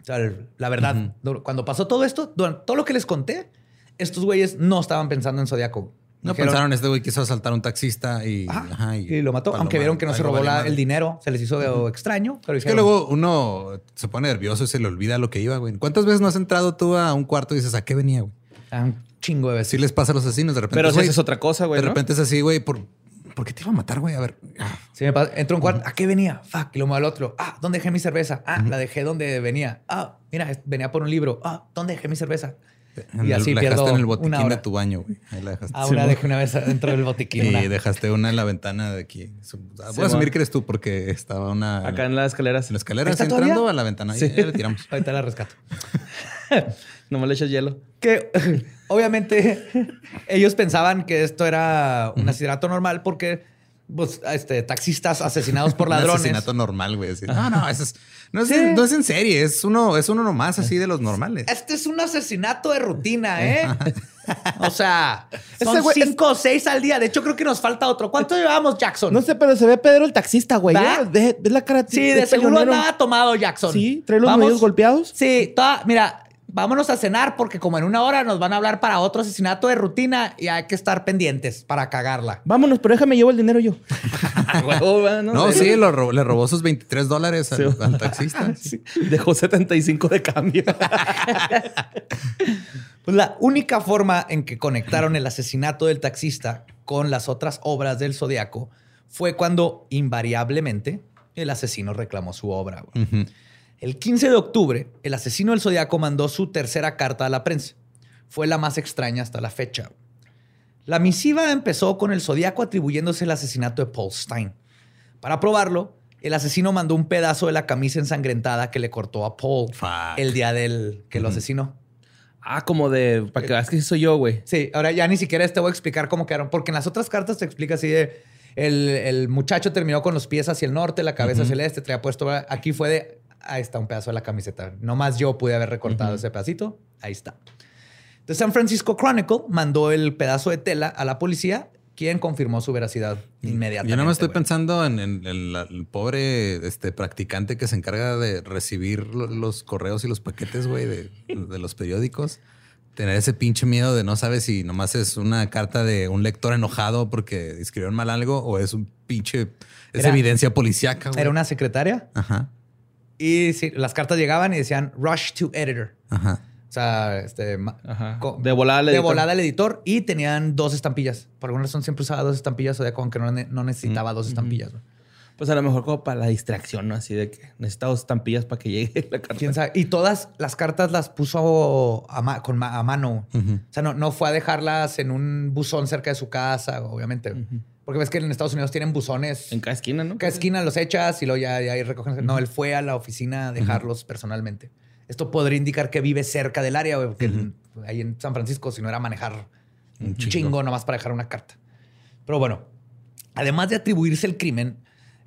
O sea, el- la verdad, cuando pasó todo esto, durante todo lo que les conté, estos güeyes no estaban pensando en Zodíaco. No Dijeron, pensaron, este güey quiso asaltar un taxista y, ajá, y lo mató, paloma, aunque vieron que no se robó vale la- madre. el dinero, se les hizo extraño. Pero Es que luego uno se pone nervioso y se le olvida lo que iba, güey. ¿Cuántas veces no has entrado tú a un cuarto y dices, ¿a qué venía, güey? "Ah, un chingo de veces. Sí les pasa a los asesinos de repente. Pero si güey, haces otra cosa, güey. De ¿no? repente es así, güey, ¿por, ¿por qué te iba a matar, güey? A ver. ah, Sí, me pasa. Entro a un cuarto. ¿A qué venía? Fuck. Y lo muevo al otro. Ah, ¿dónde dejé mi cerveza? Ah, la dejé donde venía. Ah, mira, es- venía por un libro. Ah, ¿dónde dejé mi cerveza? En Y así la pierdo dejaste en el una botiquín de tu baño, güey. Ahí la dejaste. Ah, una dejé una vez dentro del botiquín. y una. dejaste una en la ventana de aquí. Voy a asumir que eres tú porque estaba una Acá en las escaleras. en la escalera ¿Está así entrando todavía? a la ventana. Sí. Y ya le tiramos. Ahorita la rescato. Nomás le echas hielo. que obviamente ellos pensaban que esto era un asesinato normal porque pues, este, taxistas asesinados por Un ladrones. asesinato normal, güey. No, no, eso es, no, es, Sí. no es en serie. Es uno, es uno nomás así de los normales. Este es un asesinato de rutina, ¿eh? o sea, son güey es- cinco o seis al día. De hecho, creo que nos falta otro. ¿Cuánto llevamos, Jackson? No sé, pero se ve Pedro el taxista, güey. ¿eh? Ve, ve la cara Sí, de seguro andaba tomado, Jackson. Sí, trae los medios golpeados. Sí, toda- mira, vámonos a cenar porque como en una hora nos van a hablar para otro asesinato de rutina y hay que estar pendientes para cagarla. Vámonos, pero déjame llevo el dinero yo. No, sí, lo robó- le robó sus 23 dólares al, Sí. al taxista. Sí. Dejó 75 de cambio. Pues la única forma en que conectaron el asesinato del taxista con las otras obras del Zodíaco fue cuando invariablemente el asesino reclamó su obra. Ujú. El 15 de octubre, el asesino del Zodíaco mandó su tercera carta a la prensa. Fue la más extraña hasta la fecha. La misiva empezó con el Zodíaco atribuyéndose el asesinato de Paul Stein. Para probarlo, el asesino mandó un pedazo de la camisa ensangrentada que le cortó a Paul Fuck. el día del que lo asesinó. Ah, como de. Para que veas que soy yo, güey. Sí, ahora ya ni siquiera te voy a explicar cómo quedaron, porque en las otras cartas te explica así de el, el muchacho terminó con los pies hacia el norte, la cabeza hacia el este, traía puesto. Aquí fue de ahí está un pedazo de la camiseta. No más yo pude haber recortado ese pedacito. Ahí está. The San Francisco Chronicle mandó el pedazo de tela a la policía, quien confirmó su veracidad inmediatamente. Yo no me estoy pensando en, en- en la- el pobre este, practicante que se encarga de recibir lo- los correos y los paquetes, güey, de, de los periódicos. Tener ese pinche miedo de no sabes si nomás es una carta de un lector enojado porque escribieron mal algo o es un pinche... Es Era- evidencia policíaca, güey. Era una secretaria Ajá, y sí, las cartas llegaban y decían rush to editor. ajá. O sea, este, De volada al de editor. volada al editor y tenían dos estampillas. Por alguna razón siempre usaba dos estampillas, o sea, como que no, ne- no necesitaba dos estampillas. Pues a lo mejor como para la distracción, ¿no? Así de que necesitamos estampillas para que llegue la carta. ¿Quién sabe? Y todas las cartas las puso a, ma- con ma- a mano. O sea, no, no fue a dejarlas en un buzón cerca de su casa, obviamente. Porque ves que en Estados Unidos tienen buzones. En cada esquina, ¿no? En cada esquina los echas y luego ya, ya ahí recogen. No, él fue a la oficina a dejarlos personalmente. Esto podría indicar que vive cerca del área, porque ahí en San Francisco, si no era manejar un chingo. nomás para dejar una carta. Pero bueno, además de atribuirse el crimen,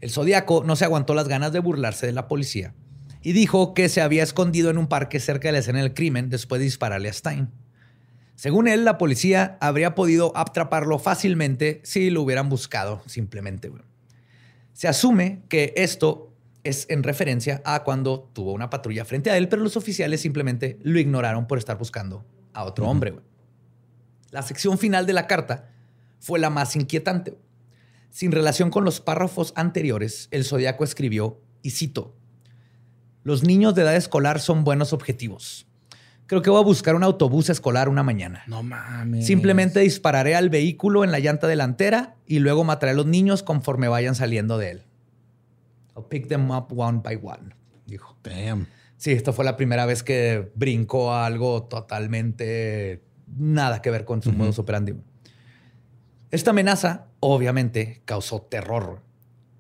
el Zodíaco no se aguantó las ganas de burlarse de la policía y dijo que se había escondido en un parque cerca de la escena del crimen después de dispararle a Stein. Según él, la policía habría podido atraparlo fácilmente si lo hubieran buscado simplemente. Se asume que esto es en referencia a cuando tuvo una patrulla frente a él, pero los oficiales simplemente lo ignoraron por estar buscando a otro hombre. La sección final de la carta fue la más inquietante. Sin relación con los párrafos anteriores, el Zodíaco escribió, y cito, los niños de edad escolar son buenos objetivos. Creo que voy a buscar un autobús escolar una mañana. No mames. Simplemente dispararé al vehículo en la llanta delantera y luego mataré a los niños conforme vayan saliendo de él. I'll pick them up one by one, dijo. Damn. Sí, esto fue la primera vez que brincó a algo totalmente nada que ver con su modus operandi. Esta amenaza, obviamente, causó terror.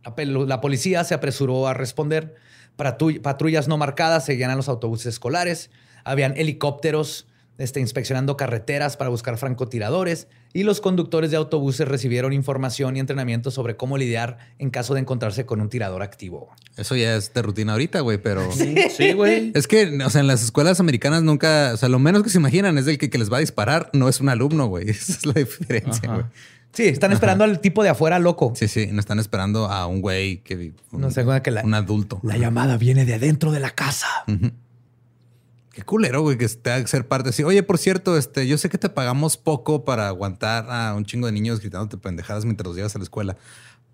La, policía se apresuró a responder. Patrullas no marcadas seguían a los autobuses escolares. Habían helicópteros este, inspeccionando carreteras para buscar francotiradores. Y los conductores de autobuses recibieron información y entrenamiento sobre cómo lidiar en caso de encontrarse con un tirador activo. Eso ya es de rutina ahorita, güey, pero... Sí, güey. Es que, o sea, en las escuelas americanas nunca, o sea, lo menos que se imaginan es el que, que les va a disparar, no es un alumno, güey. Esa es la diferencia, güey. Sí, están esperando al tipo de afuera loco. Sí, sí, no están esperando a un güey que un, No sé, güey, que la- un adulto. La llamada viene de adentro de la casa. Qué culero, güey, que tenga que ser parte así. Oye, por cierto, este, yo sé que te pagamos poco para aguantar a un chingo de niños gritándote pendejadas mientras los llevas a la escuela.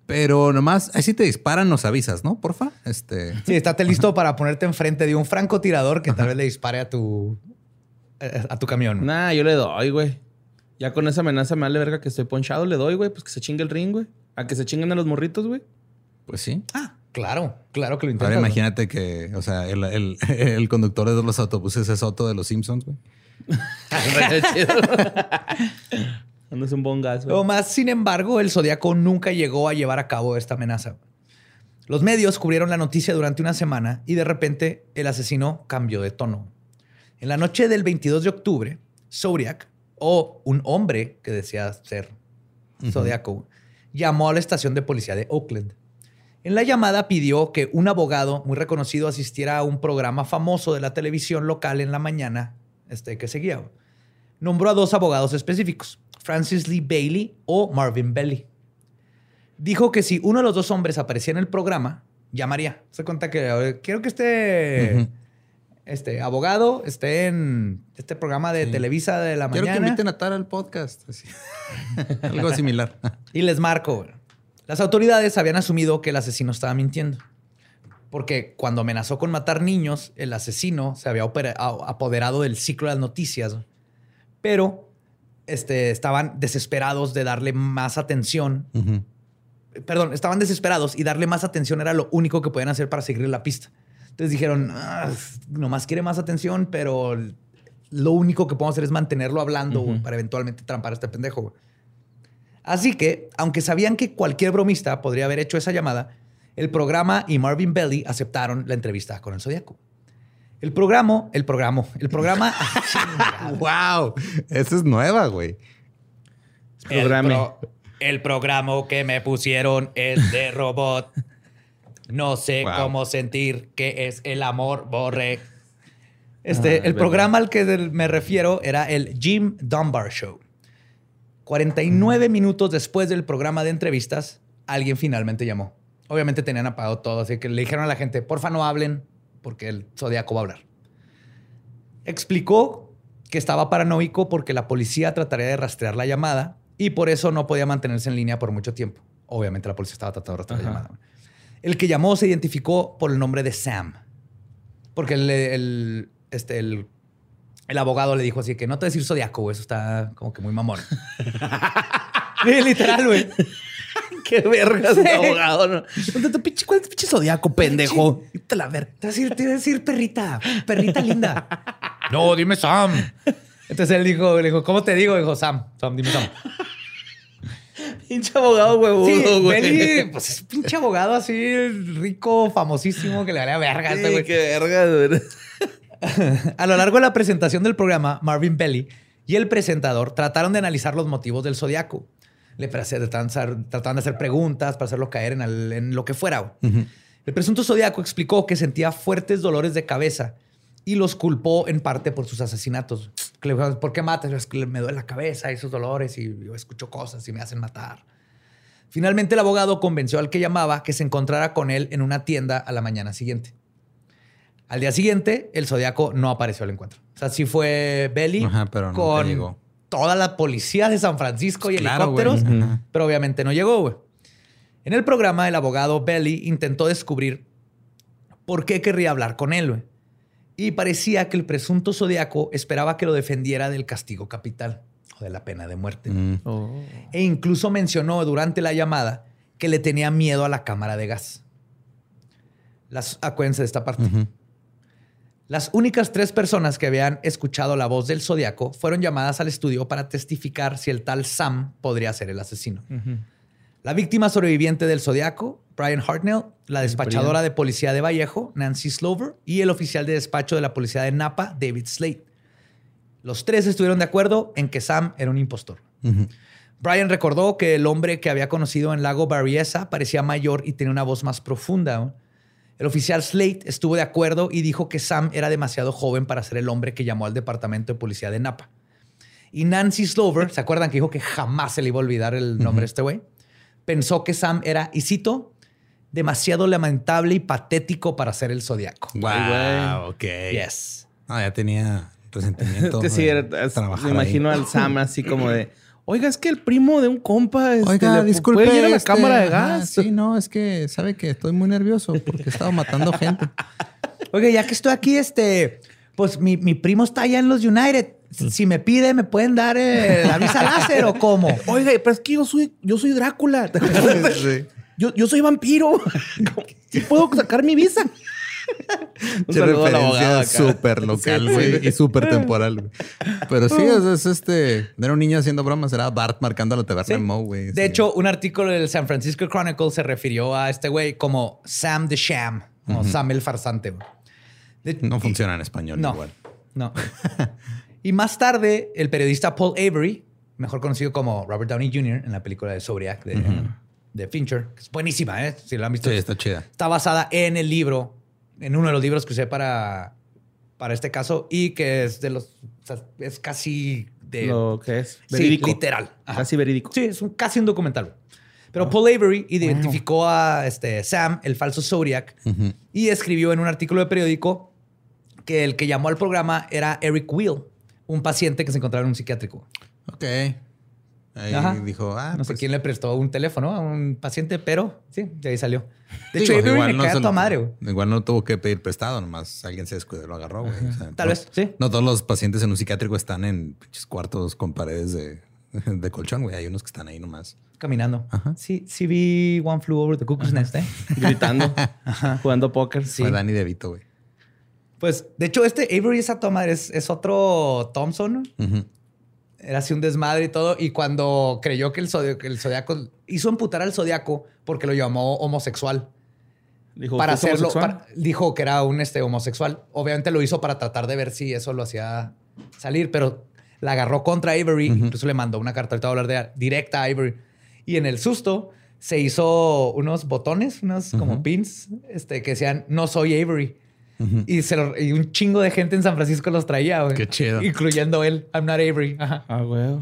Pero nomás, ahí si te disparan, nos avisas, ¿no? Porfa. Este. Sí, estate listo para ponerte enfrente de un francotirador que tal vez le dispare a tu, eh, a tu camión. Nah, yo le doy, güey. Ya con esa amenaza me vale verga que estoy ponchado, le doy, güey. Pues que se chingue el ring, güey. A que se chinguen a los morritos, güey. Pues sí. Ah, claro, claro que lo Ahora intentas. güey. imagínate que, o sea, el, el- el conductor de los autobuses es Otto de los Simpsons, güey. Andas un bon gas, Lo más, sin embargo, el Zodíaco nunca llegó a llevar a cabo esta amenaza. Los medios cubrieron la noticia durante una semana y de repente el asesino cambió de tono. En la noche del 22 de octubre, Zodiac, o un hombre que decía ser Zodíaco, llamó a la estación de policía de Oakland. En la llamada pidió que un abogado muy reconocido asistiera a un programa famoso de la televisión local en la mañana este, que seguía. Nombró a dos abogados específicos, Francis Lee Bailey o Marvin Belly. Dijo que si uno de los dos hombres aparecía en el programa, llamaría. Se cuenta que "Oye, quiero que esté Ujú. este abogado, esté en este programa de Televisa de la Quiero que mañana. inviten a Tara al podcast. así. Algo similar. Y les marco. Las autoridades habían asumido que el asesino estaba mintiendo. Porque cuando amenazó con matar niños, el asesino se había apoderado del ciclo de las noticias. Pero este, estaban desesperados de darle más atención. Perdón, estaban desesperados y darle más atención era lo único que podían hacer para seguirle la pista. Entonces dijeron, "Ah, nomás quiere más atención, pero lo único que podemos hacer es mantenerlo hablando para eventualmente trampar a este pendejo. Güey". Así que, aunque sabían que cualquier bromista podría haber hecho esa llamada, el programa y Marvin Belly aceptaron la entrevista con el Zodíaco. El programa, el programa, el programa. ¡Wow! Esa es nueva, güey. El, pro- el programa que me pusieron es de robot. No sé Wow. cómo sentir que es el amor, borre. Este, Ah, el verdad. programa al que me refiero era el Jim Dunbar Show. 49 minutos después del programa de entrevistas, alguien finalmente llamó. Obviamente tenían apagado todo, así que le dijeron a la gente, porfa no hablen, porque el Zodíaco va a hablar. Explicó que estaba paranoico porque la policía trataría de rastrear la llamada y por eso no podía mantenerse en línea por mucho tiempo. Obviamente la policía estaba tratando de rastrear la llamada. El que llamó se identificó por el nombre de Sam. Porque el, el- este, el, el abogado le dijo así que no te decir zodiaco, güey, eso está como que muy mamón. Sí, literal, güey. Qué vergas Sí. abogado, ¿no? ¿Dónde tu pinche, ¿Cuál es tu pinche zodiaco, pendejo? Te la ver. Te voy a decir, perrita, perrita linda. no, dime Sam. Entonces él dijo, le dijo, ¿cómo te digo? Dijo, Sam, Sam, dime Sam. Pinche abogado huevudo, Sí, güey. Pues es pinche abogado así rico, famosísimo, que le verga a este Sí, güey. qué vergas, güey. A lo largo de la presentación del programa, Marvin Belly y el presentador trataron de analizar los motivos del zodiaco. Le trataban de hacer- preguntas para hacerlo caer en, el- en lo que fuera. El presunto zodiaco explicó que sentía fuertes dolores de cabeza y los culpó en parte por sus asesinatos. Que le dijeron, ¿por qué matas? Es que me duele la cabeza esos dolores y yo escucho cosas y me hacen matar. Finalmente el abogado convenció al que llamaba que se encontrara con él en una tienda a la mañana siguiente. Al día siguiente, el Zodíaco no apareció al encuentro. O sea, sí fue Belly Ajá, pero nunca con llegó. toda la policía de San Francisco y Claro, helicópteros, pero obviamente no llegó, güey. En el programa, el abogado Belly intentó descubrir por qué querría hablar con él, güey. Y parecía que el presunto Zodíaco esperaba que lo defendiera del castigo capital o de la pena de muerte. Mm. E incluso mencionó durante la llamada que le tenía miedo a la cámara de gas. Las, acuérdense de esta parte. Las únicas tres personas que habían escuchado la voz del zodiaco fueron llamadas al estudio para testificar si el tal Sam podría ser el asesino. La víctima sobreviviente del zodiaco, Brian Hartnell, la despachadora de policía de Vallejo, Nancy Slover, y el oficial de despacho de la policía de Napa, David Slade. Los tres estuvieron de acuerdo en que Sam era un impostor. Brian recordó que el hombre que había conocido en Lago Barriesa parecía mayor y tenía una voz más profunda. El oficial Slate estuvo de acuerdo y dijo que Sam era demasiado joven para ser el hombre que llamó al departamento de policía de Napa. Y Nancy Slover, ¿se acuerdan que dijo que jamás se le iba a olvidar el nombre de este güey? Pensó que Sam era, y cito, demasiado lamentable y patético para ser el zodiaco. Wow, ok. Yes. Ah, ya tenía resentimiento. Que sí, era- me imagino ahí. al Sam así como de, oiga, es que el primo de un compa, este, Oiga, le- disculpe. ¿puede ir a la este, cámara de ajá, gas? sí, no, es que sabe que estoy muy nervioso porque he estado matando gente. Oye, ya que estoy aquí, este, pues mi, mi primo está allá en los United. Si me pide, ¿me pueden dar eh, la visa láser o cómo? Oiga, pero es que yo soy, yo soy Drácula. Sí. Yo, yo soy vampiro. ¿Sí puedo sacar mi visa? Abogado referencia súper local, güey, y súper temporal, güey. Pero sí, es, es este. Era un niño haciendo bromas, era Bart marcando la taberna Sí. de Moe, güey. De hecho, un artículo del San Francisco Chronicle se refirió a este güey como Sam the Sham o Sam el farsante. De- no funciona en español No, igual. no. y más tarde, el periodista Paul Avery, mejor conocido como Robert Downey Jr. en la película de Zodiac de, de Fincher, que es buenísima, ¿eh? Si lo han visto. Sí, está chida. Está basada en el libro, en uno de los libros que usé para, para este caso y que es de los, o sea, es casi de... Lo que es Sí, verídico. literal. Ajá. Casi verídico. Sí, es un- casi un documental. Pero Paul Avery identificó a este, Sam, el falso Zodiac, Ujú. y escribió en un artículo de periódico que el que llamó al programa era Eric Will, un paciente que se encontraba en un psiquiátrico. Ok. Ahí Ajá. dijo, ah, no sé pues, quién le prestó un teléfono a un paciente, pero sí, de ahí salió. De digo, hecho, Avery me no cae a se tu lo- madre, güey. Igual no tuvo que pedir prestado, nomás alguien se descuidó y lo agarró, güey. O sea, Tal no- vez, sí. No todos los pacientes en un psiquiátrico están en pinches cuartos con paredes de, de colchón, güey. Hay unos que están ahí nomás. Caminando. Ajá. Sí, sí vi One Flew Over the Cuckoo's Nest, ¿eh? Gritando, jugando póker. Sí. Fue Danny DeVito, güey. Pues, de hecho, este Avery es a tu madre, es, es otro Thompson. Ujú. Era así un desmadre y todo. Y cuando creyó que el, zodi- que el zodiaco hizo emputar al zodiaco porque lo llamó homosexual. Dijo, para ¿usted es hacerlo, para- dijo que era un este, homosexual. Obviamente lo hizo para tratar de ver si eso lo hacía salir, pero la agarró contra Avery. Incluso le mandó una carta, ahorita voy a hablar de directa a Avery. Y en el susto se hizo unos botones, unos como pins, este, que decían no soy Avery. Y, se lo- y un chingo de gente en San Francisco los traía, güey. Qué chido. Incluyendo él. I'm not Avery. Ajá. Ah, güey.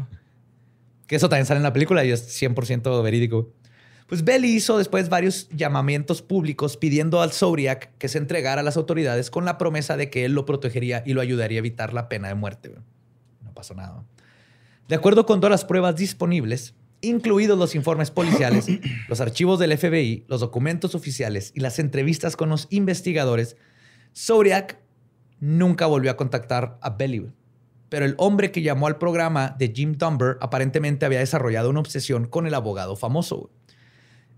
Que eso también sale en la película y es 100% verídico. Pues Belly hizo después varios llamamientos públicos pidiendo al Zodiac que se entregara a las autoridades con la promesa de que él lo protegería y lo ayudaría a evitar la pena de muerte. No pasó nada. De acuerdo con todas las pruebas disponibles, incluidos los informes policiales, los archivos del FBI, los documentos oficiales y las entrevistas con los investigadores, Zodiac nunca volvió a contactar a Belly. Pero el hombre que llamó al programa de Jim Dumber aparentemente había desarrollado una obsesión con el abogado famoso.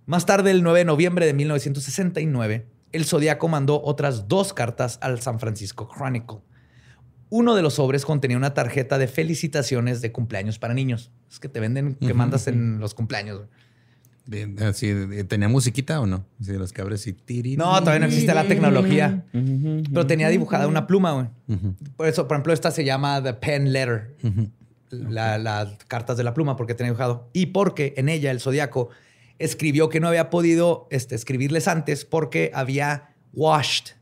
Más tarde, el 9 de noviembre de 1969, el Zodíaco mandó otras dos cartas al San Francisco Chronicle. Uno de los sobres contenía una tarjeta de felicitaciones de cumpleaños para niños. Es que te venden que mandas en los cumpleaños. Así, ¿Tenía musiquita o no? Así de los que abres y tiri. No, todavía no existe la tecnología. Pero tenía dibujada una pluma, güey. Por eso, por ejemplo, esta se llama The Pen Letter. la- las cartas de la pluma porque tenía dibujado. Y porque en ella el zodiaco escribió que no había podido este, escribirles antes porque había washed,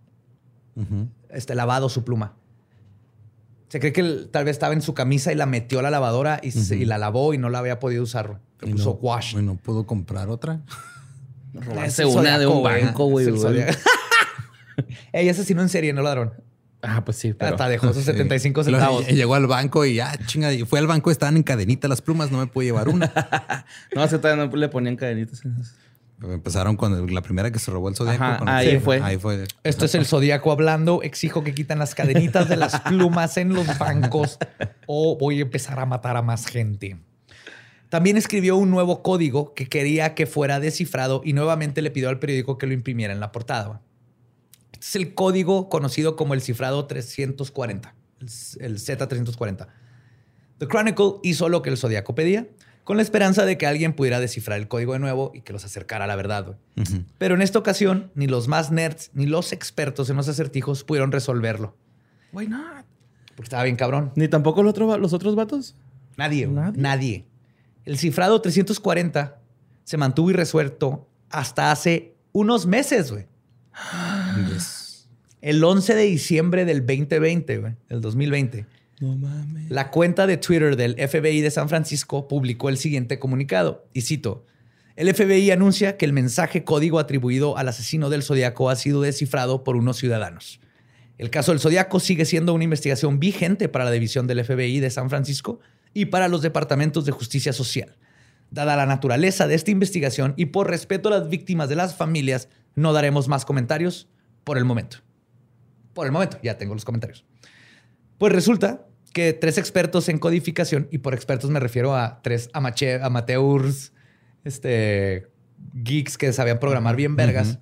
este, lavado su pluma. Se cree que él tal vez estaba en su camisa y la metió a la lavadora y, se- y la lavó y no la había podido usar. Le Y puso no, washed. y no pudo comprar otra. Robarse una de un banco, güey. Ella asesinó en serie, no ladrón. Ah, pues sí, pero... Hasta dejó sus Sí. 75 Luego centavos. Llegó al banco y ya, chinga, y fue al banco, estaban en cadenita las plumas, no me pude llevar una. No, se todavía no le ponían cadenitas. Empezaron con la primera que se robó el zodiaco. Ahí Sí, fue. Ahí fue. Esto es el zodiaco hablando. Exijo que quitan las cadenitas de las plumas en los bancos o voy a empezar a matar a más gente. También escribió un nuevo código que quería que fuera descifrado y nuevamente le pidió al periódico que lo imprimiera en la portada. Este es el código conocido como el cifrado 340, el, el Z340. The Chronicle hizo lo que el zodiaco pedía, con la esperanza de que alguien pudiera descifrar el código de nuevo y que los acercara a la verdad. Pero en esta ocasión, ni los más nerds ni los expertos en los acertijos pudieron resolverlo. Why not? Porque estaba bien cabrón. Ni tampoco los, otro- los otros vatos. Nadie. nadie. El cifrado 340 se mantuvo irresuelto hasta hace unos meses, güey. Yes. El 11 de diciembre del 2020, güey, del 2020. No mames. La cuenta de Twitter del FBI de San Francisco publicó el siguiente comunicado, y cito, el FBI anuncia que el mensaje código atribuido al asesino del Zodíaco ha sido descifrado por unos ciudadanos. El caso del Zodíaco sigue siendo una investigación vigente para la división del FBI de San Francisco y para los departamentos de justicia social. Dada la naturaleza de esta investigación y por respeto a las víctimas de las familias, no daremos más comentarios por el momento. Por el momento, ya tengo los comentarios. Pues resulta que tres expertos en codificación, y por expertos me refiero a tres amache- amateurs, este, geeks que sabían programar bien vergas,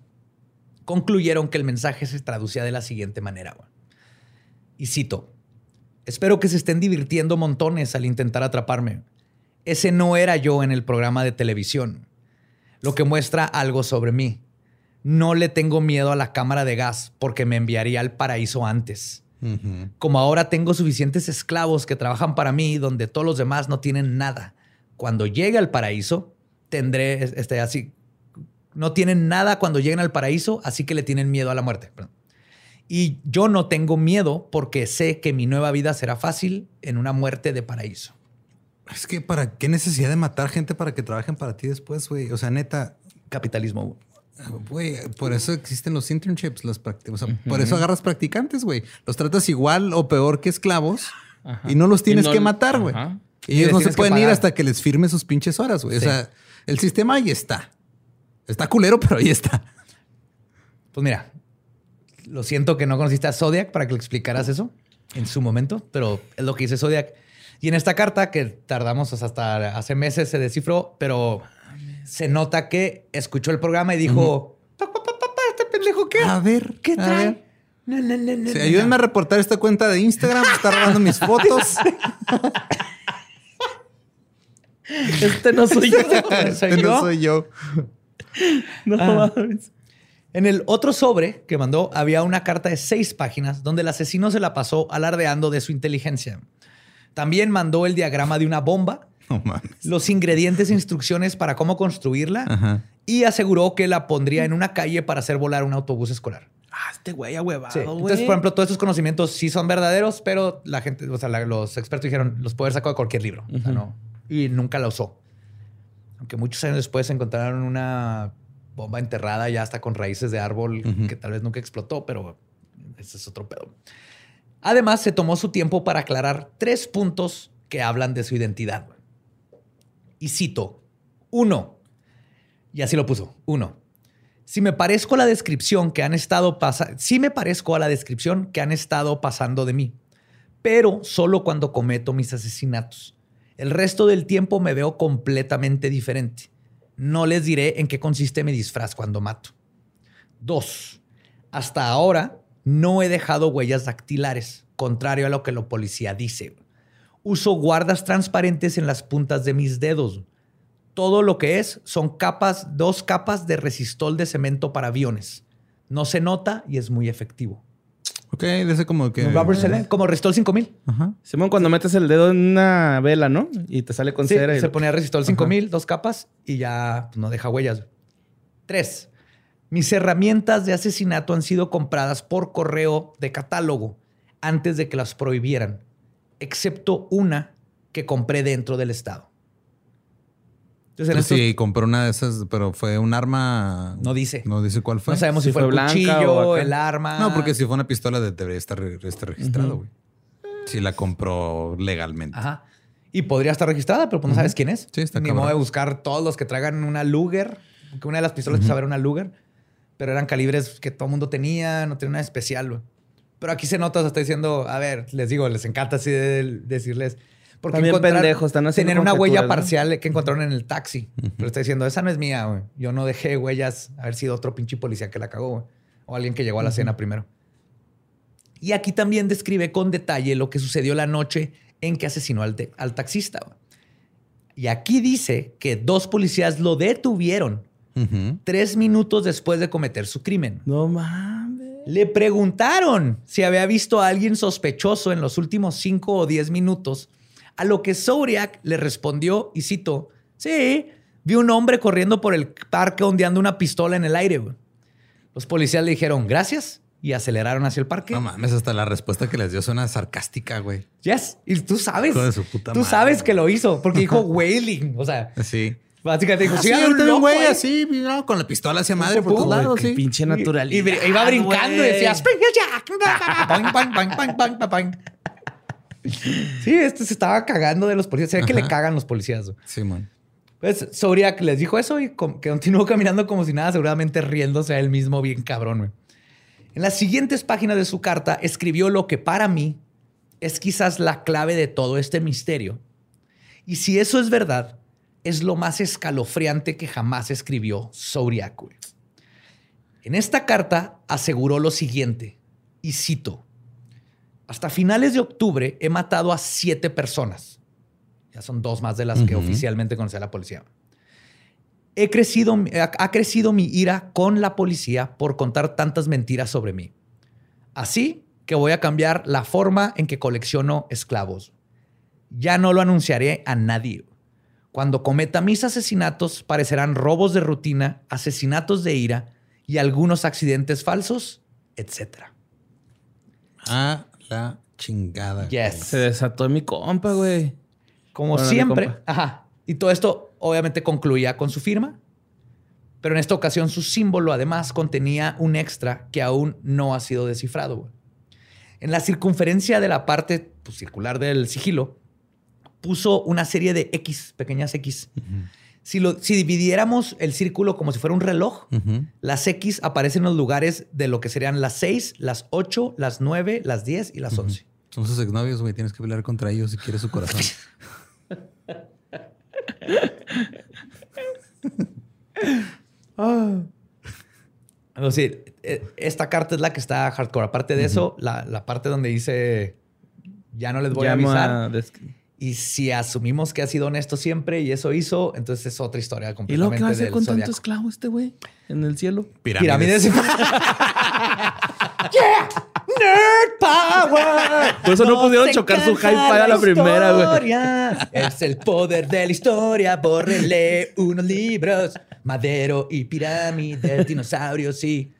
concluyeron que el mensaje se traducía de la siguiente manera. Y cito, espero que se estén divirtiendo montones al intentar atraparme. Ese no era yo en el programa de televisión, lo que muestra algo sobre mí. No le tengo miedo a la cámara de gas porque me enviaría al paraíso antes como ahora tengo suficientes esclavos que trabajan para mí donde todos los demás no tienen nada. Cuando llegue al paraíso, tendré este así no tienen nada cuando lleguen al paraíso, así que le tienen miedo a la muerte. Perdón. Y yo no tengo miedo porque sé que mi nueva vida será fácil en una muerte de paraíso. Es que para qué necesidad de matar gente para que trabajen para ti después, güey. O sea, neta, Capitalismo. Güey, por eso existen los internships, los practi- o sea, por eso agarras practicantes, güey. Los tratas igual o peor que esclavos y no los tienes no- que matar, güey. Y ellos no se pueden ir hasta que les firme sus pinches horas, güey. Sí. O sea, el sistema ahí está. Está culero, pero ahí está. Pues mira, lo siento que no conociste a Zodiac para que le explicaras eso en su momento, pero es lo que dice Zodiac. Y en esta carta, que tardamos hasta hace meses, se descifró, pero se nota que escuchó el programa y dijo: "Pa, pa, pa, pa, pa, ¿Este pendejo qué? A ver, ¿Qué a trae? ver. No, no, no, no, Sí, no, ayúdenme no". a reportar esta cuenta de Instagram. Está robando mis fotos. Este no soy yo. ¿Soy Este no soy yo. No Ah. mames. En el otro sobre que mandó había una carta de seis páginas donde el asesino se la pasó alardeando de su inteligencia. También mandó el diagrama de una bomba, No los ingredientes e instrucciones para cómo construirla Ajá. y aseguró que la pondría en una calle para hacer volar un autobús escolar. Ah, este güey ahuevado, Sí. güey. Entonces, por ejemplo, todos estos conocimientos sí son verdaderos, pero la gente, o sea, la- los expertos dijeron, los puede haber sacado de cualquier libro. O sea, no. Y nunca la usó. Aunque muchos años después encontraron una bomba enterrada ya hasta con raíces de árbol que tal vez nunca explotó, pero ese es otro pedo. Además, se tomó su tiempo para aclarar tres puntos que hablan de su identidad. Y cito, uno, y así lo puso, uno, si me parezco a la descripción que han estado pasando, sí me parezco a la descripción que han estado pasando de mí, pero solo cuando cometo mis asesinatos. El resto del tiempo me veo completamente diferente. No les diré en qué consiste mi disfraz cuando mato. Dos, hasta ahora no he dejado huellas dactilares, contrario a lo que la policía dice. Uso guardas transparentes en las puntas de mis dedos. Todo lo que es son capas, dos capas de resistol de cemento para aviones. No se nota y es muy efectivo. Ok, de ese como que. Rubber Cement, como Resistol 5000. Ajá. Simón, cuando metes el dedo en una vela, ¿no? Y te sale con Sí, cera. y- se ponía Resistol 5000, dos capas y ya pues, no deja huellas. Tres, mis herramientas de asesinato han sido compradas por correo de catálogo antes de que las prohibieran, excepto una que compré dentro del estado. Entonces, en Pero estos- sí, compró una de esas, pero fue un arma. No dice. No dice cuál fue. no sabemos si, si fue, fue el cuchillo, o el arma. No, porque si fue una pistola de- debería estar, estar registrado, güey. Si la compró legalmente. Ajá. Y podría estar registrada, pero pues no sabes quién es. Sí, está Ni modo de buscar todos los que traigan una Luger, porque una de las pistolas que usaba era una Luger, pero eran calibres que todo el mundo tenía, no tenía nada especial, güey. Pero aquí se nota, se está diciendo, a ver, les digo, les encanta así de- decirles. Porque También pendejos, están haciendo Tener una huella parcial que encontraron en el taxi. Pero está diciendo, esa no es mía, güey. Yo no dejé huellas, haber sido otro pinche policía que la cagó, güey. O alguien que llegó a la cena primero. Y aquí también describe con detalle lo que sucedió la noche en que asesinó al, al taxista. güey. Y aquí dice que dos policías lo detuvieron Ujú. tres minutos después de cometer su crimen. No mames. Le preguntaron si había visto a alguien sospechoso en los últimos cinco o diez minutos, a lo que Zodiac le respondió, y cito, sí, vi un hombre corriendo por el parque ondeando una pistola en el aire. güey". Los policías le dijeron, gracias, y aceleraron hacia el parque. No mames, hasta la respuesta que les dio suena sarcástica, güey. Yes, y tú sabes, de su puta tú madre, sabes que lo hizo, porque dijo wailing, o sea, Sí. básicamente dijo, Ah, sí, ahorita un güey ahí". así, no, con la pistola hacia madre por todos lados, sí. pinche naturalidad. Y, iba brincando y decía, Springer Jack. Sí, este se estaba cagando de los policías. Se ve que le cagan los policías. Sí, man. Pues Zodiac les dijo eso y que continuó caminando como si nada, seguramente riéndose a él mismo bien cabrón. güey. En las siguientes páginas de su carta escribió lo que para mí es quizás la clave de todo este misterio. Y si eso es verdad, es lo más escalofriante que jamás escribió Zodiac. güey. En esta carta aseguró lo siguiente, y cito, hasta finales de octubre he matado a siete personas. Ya son dos más de las que oficialmente conocía la policía. He crecido, ha, crecido mi ira con la policía por contar tantas mentiras sobre mí. Así que voy a cambiar la forma en que colecciono esclavos. Ya no lo anunciaré a nadie. Cuando cometa mis asesinatos, parecerán robos de rutina, asesinatos de ira y algunos accidentes falsos, etc. A la chingada. Yes. güey. Se desató mi compa, güey. Como siempre. compa. Ajá. Y todo esto obviamente concluía con su firma. Pero en esta ocasión su símbolo además contenía un extra que aún no ha sido descifrado. güey. En la circunferencia de la parte pues, circular del sigilo puso una serie de X, pequeñas X. si, lo, si dividiéramos el círculo como si fuera un reloj, las X aparecen en los lugares de lo que serían las 6, las 8, las 9, las 10 y las 11. Son sus exnovios, güey. Tienes que pelear contra ellos si quieres su corazón. Es decir, eh, esta carta es la que está hardcore. Aparte de eso, la, la parte donde dice ya no les voy Llamo a avisar. a Y si asumimos que ha sido honesto siempre y eso hizo, entonces es otra historia ¿Y completamente luego qué va a hacer del con tanto zodiaco. esclavo este güey en el cielo? Pirámides. yeah, nerd power. Por eso no pudieron chocar su encanta hi-fi a la primera, güey. Es el poder de la historia. Bórrele unos libros. Madero y pirámides, dinosaurios y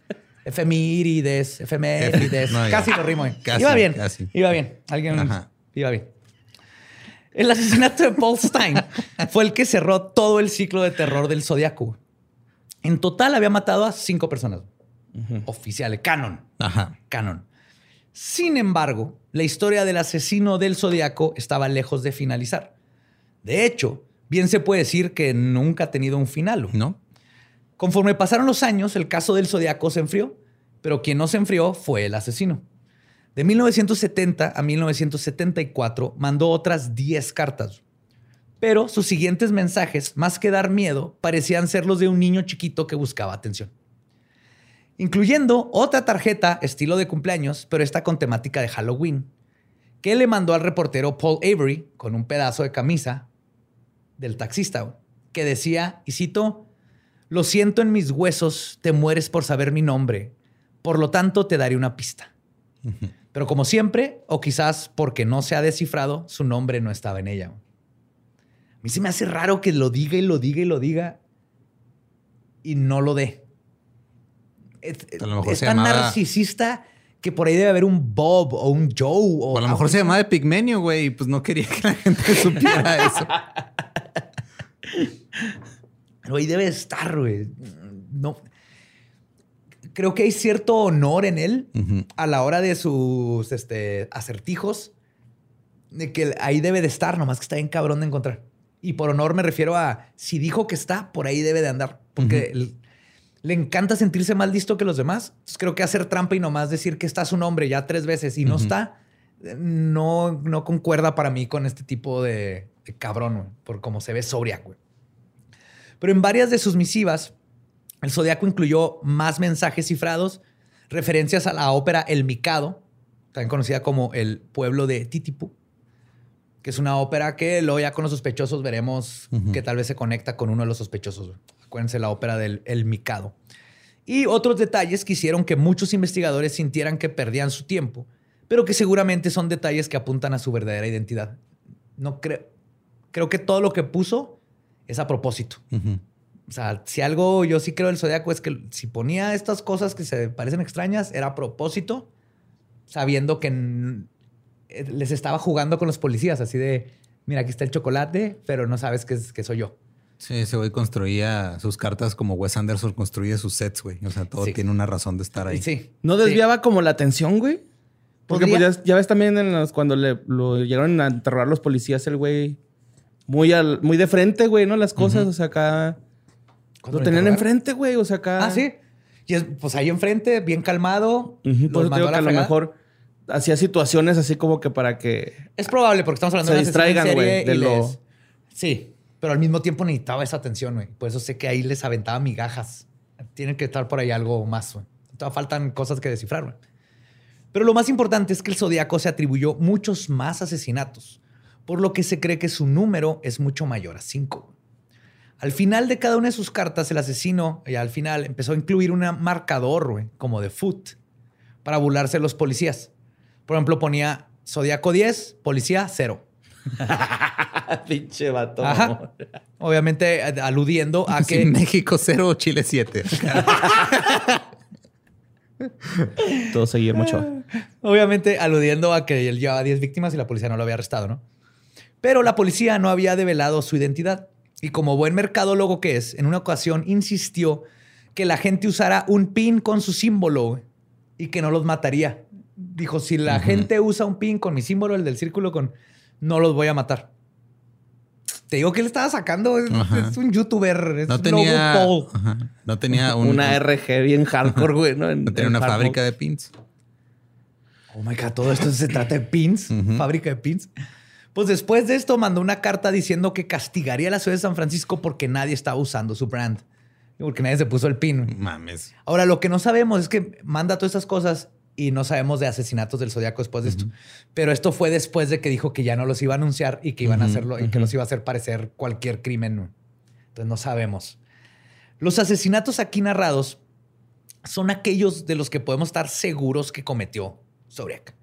efemérides, efemérides. No, casi lo rimo. eh. Casi, iba bien. casi. Iba bien. Alguien Ajá. iba bien. El asesinato de Paul Stein fue el que cerró todo el ciclo de terror del Zodiaco. En total había matado a cinco personas. Oficiales, canon, Ajá. canon. Sin embargo, la historia del asesino del Zodiaco estaba lejos de finalizar. De hecho, bien se puede decir que nunca ha tenido un final. ¿No? Conforme pasaron los años, el caso del Zodiaco se enfrió, pero quien no se enfrió fue el asesino. De 1970 a 1974 mandó otras 10 cartas. Pero sus siguientes mensajes, más que dar miedo, parecían ser los de un niño chiquito que buscaba atención. Incluyendo otra tarjeta estilo de cumpleaños, pero esta con temática de Halloween, que le mandó al reportero Paul Avery con un pedazo de camisa del taxista, que decía, y cito, lo siento en mis huesos, te mueres por saber mi nombre, por lo tanto te daré una pista. Pero como siempre, o quizás porque no se ha descifrado, su nombre no estaba en ella. A mí se me hace raro que lo diga y lo diga y lo diga y no lo dé. Es, A lo mejor es se tan llamaba- narcisista que por ahí debe haber un Bob o un Joe. O, O a lo mejor se llamaba de Pigmenio, güey, y pues no quería que la gente supiera eso. Pero ahí debe estar, güey. No. Creo que hay cierto honor en él a la hora de sus este, acertijos. De que ahí debe de estar, nomás que está bien cabrón de encontrar. Y por honor me refiero a si dijo que está, por ahí debe de andar. Porque le encanta sentirse más listo que los demás. Entonces creo que hacer trampa y nomás decir que está su nombre ya tres veces y no está, eh, no, no concuerda para mí con este tipo de, de cabrón, güey, por cómo se ve sobria, güey. Pero en varias de sus misivas, el Zodiaco incluyó más mensajes cifrados, referencias a la ópera El Mikado, también conocida como El Pueblo de Titipu, que es una ópera que luego ya con los sospechosos veremos que tal vez se conecta con uno de los sospechosos. Acuérdense la ópera del El Mikado. Y otros detalles que hicieron que muchos investigadores sintieran que perdían su tiempo, pero que seguramente son detalles que apuntan a su verdadera identidad. No creo. Creo que todo lo que puso es a propósito. O sea, si algo yo sí creo del zodiaco es que si ponía estas cosas que se parecen extrañas, era a propósito, sabiendo que eh, les estaba jugando con los policías, así de, mira, aquí está el chocolate, pero no sabes que, es- que soy yo. Sí, ese güey construía sus cartas como Wes Anderson construye sus sets, güey. O sea, todo Sí. tiene una razón de estar ahí. Sí. ¿No sí. desviaba como la atención, güey? Porque pues, ya, ya ves también en los, cuando le, lo llegaron a interrogar los policías, el güey muy, al, muy de frente, güey, ¿no? Las cosas, o sea, acá... ¿Cuándo Lo tenían enfrente, güey, o sea, acá... Ah, sí. Y es, pues ahí enfrente, bien calmado. Eso te mandó digo a que a lo mejor hacía situaciones así como que para que... Es probable porque estamos hablando Se de distraigan, güey, de lo- les- Sí, pero al mismo tiempo necesitaba esa atención, güey. Por eso sé que ahí les aventaba migajas. Tiene que estar por ahí algo más, güey. Todavía faltan cosas que descifrar, güey. Pero lo más importante es que el Zodíaco se atribuyó muchos más asesinatos, por lo que se cree que su número es mucho mayor a cinco. Al final de cada una de sus cartas, el asesino, y al final, empezó a incluir un marcador, güey, como de foot, para burlarse de los policías. Por ejemplo, ponía Zodíaco 10, policía 0. Pinche vato. Ajá. Obviamente eh, aludiendo a que México 0, Chile 7. Todo seguir mucho. Obviamente aludiendo a que él llevaba 10 víctimas y la policía no lo había arrestado, ¿no? Pero la policía no había develado su identidad. Y como buen mercadólogo que es, en una ocasión insistió que la gente usara un pin con su símbolo y que no los mataría. Dijo, si la gente usa un pin con mi símbolo, el del círculo con, no los voy a matar. Te digo que le estaba sacando. Es, un youtuber. Es No tenía, ajá, no tenía un- una RG bien hardcore, güey, ¿no? En- no tenía en una fábrica de pins. Oh my God, todo esto se trata de pins, fábrica de pins. Pues después de esto mandó una carta diciendo que castigaría a la ciudad de San Francisco porque nadie estaba usando su brand. Porque nadie se puso el pin. Mames. Ahora, lo que no sabemos es que manda todas estas cosas y no sabemos de asesinatos del Zodíaco después de esto. Pero esto fue después de que dijo que ya no los iba a anunciar y que iban a hacerlo y que los iba a hacer parecer cualquier crimen. Entonces no sabemos. Los asesinatos aquí narrados son aquellos de los que podemos estar seguros que cometió Zodiac.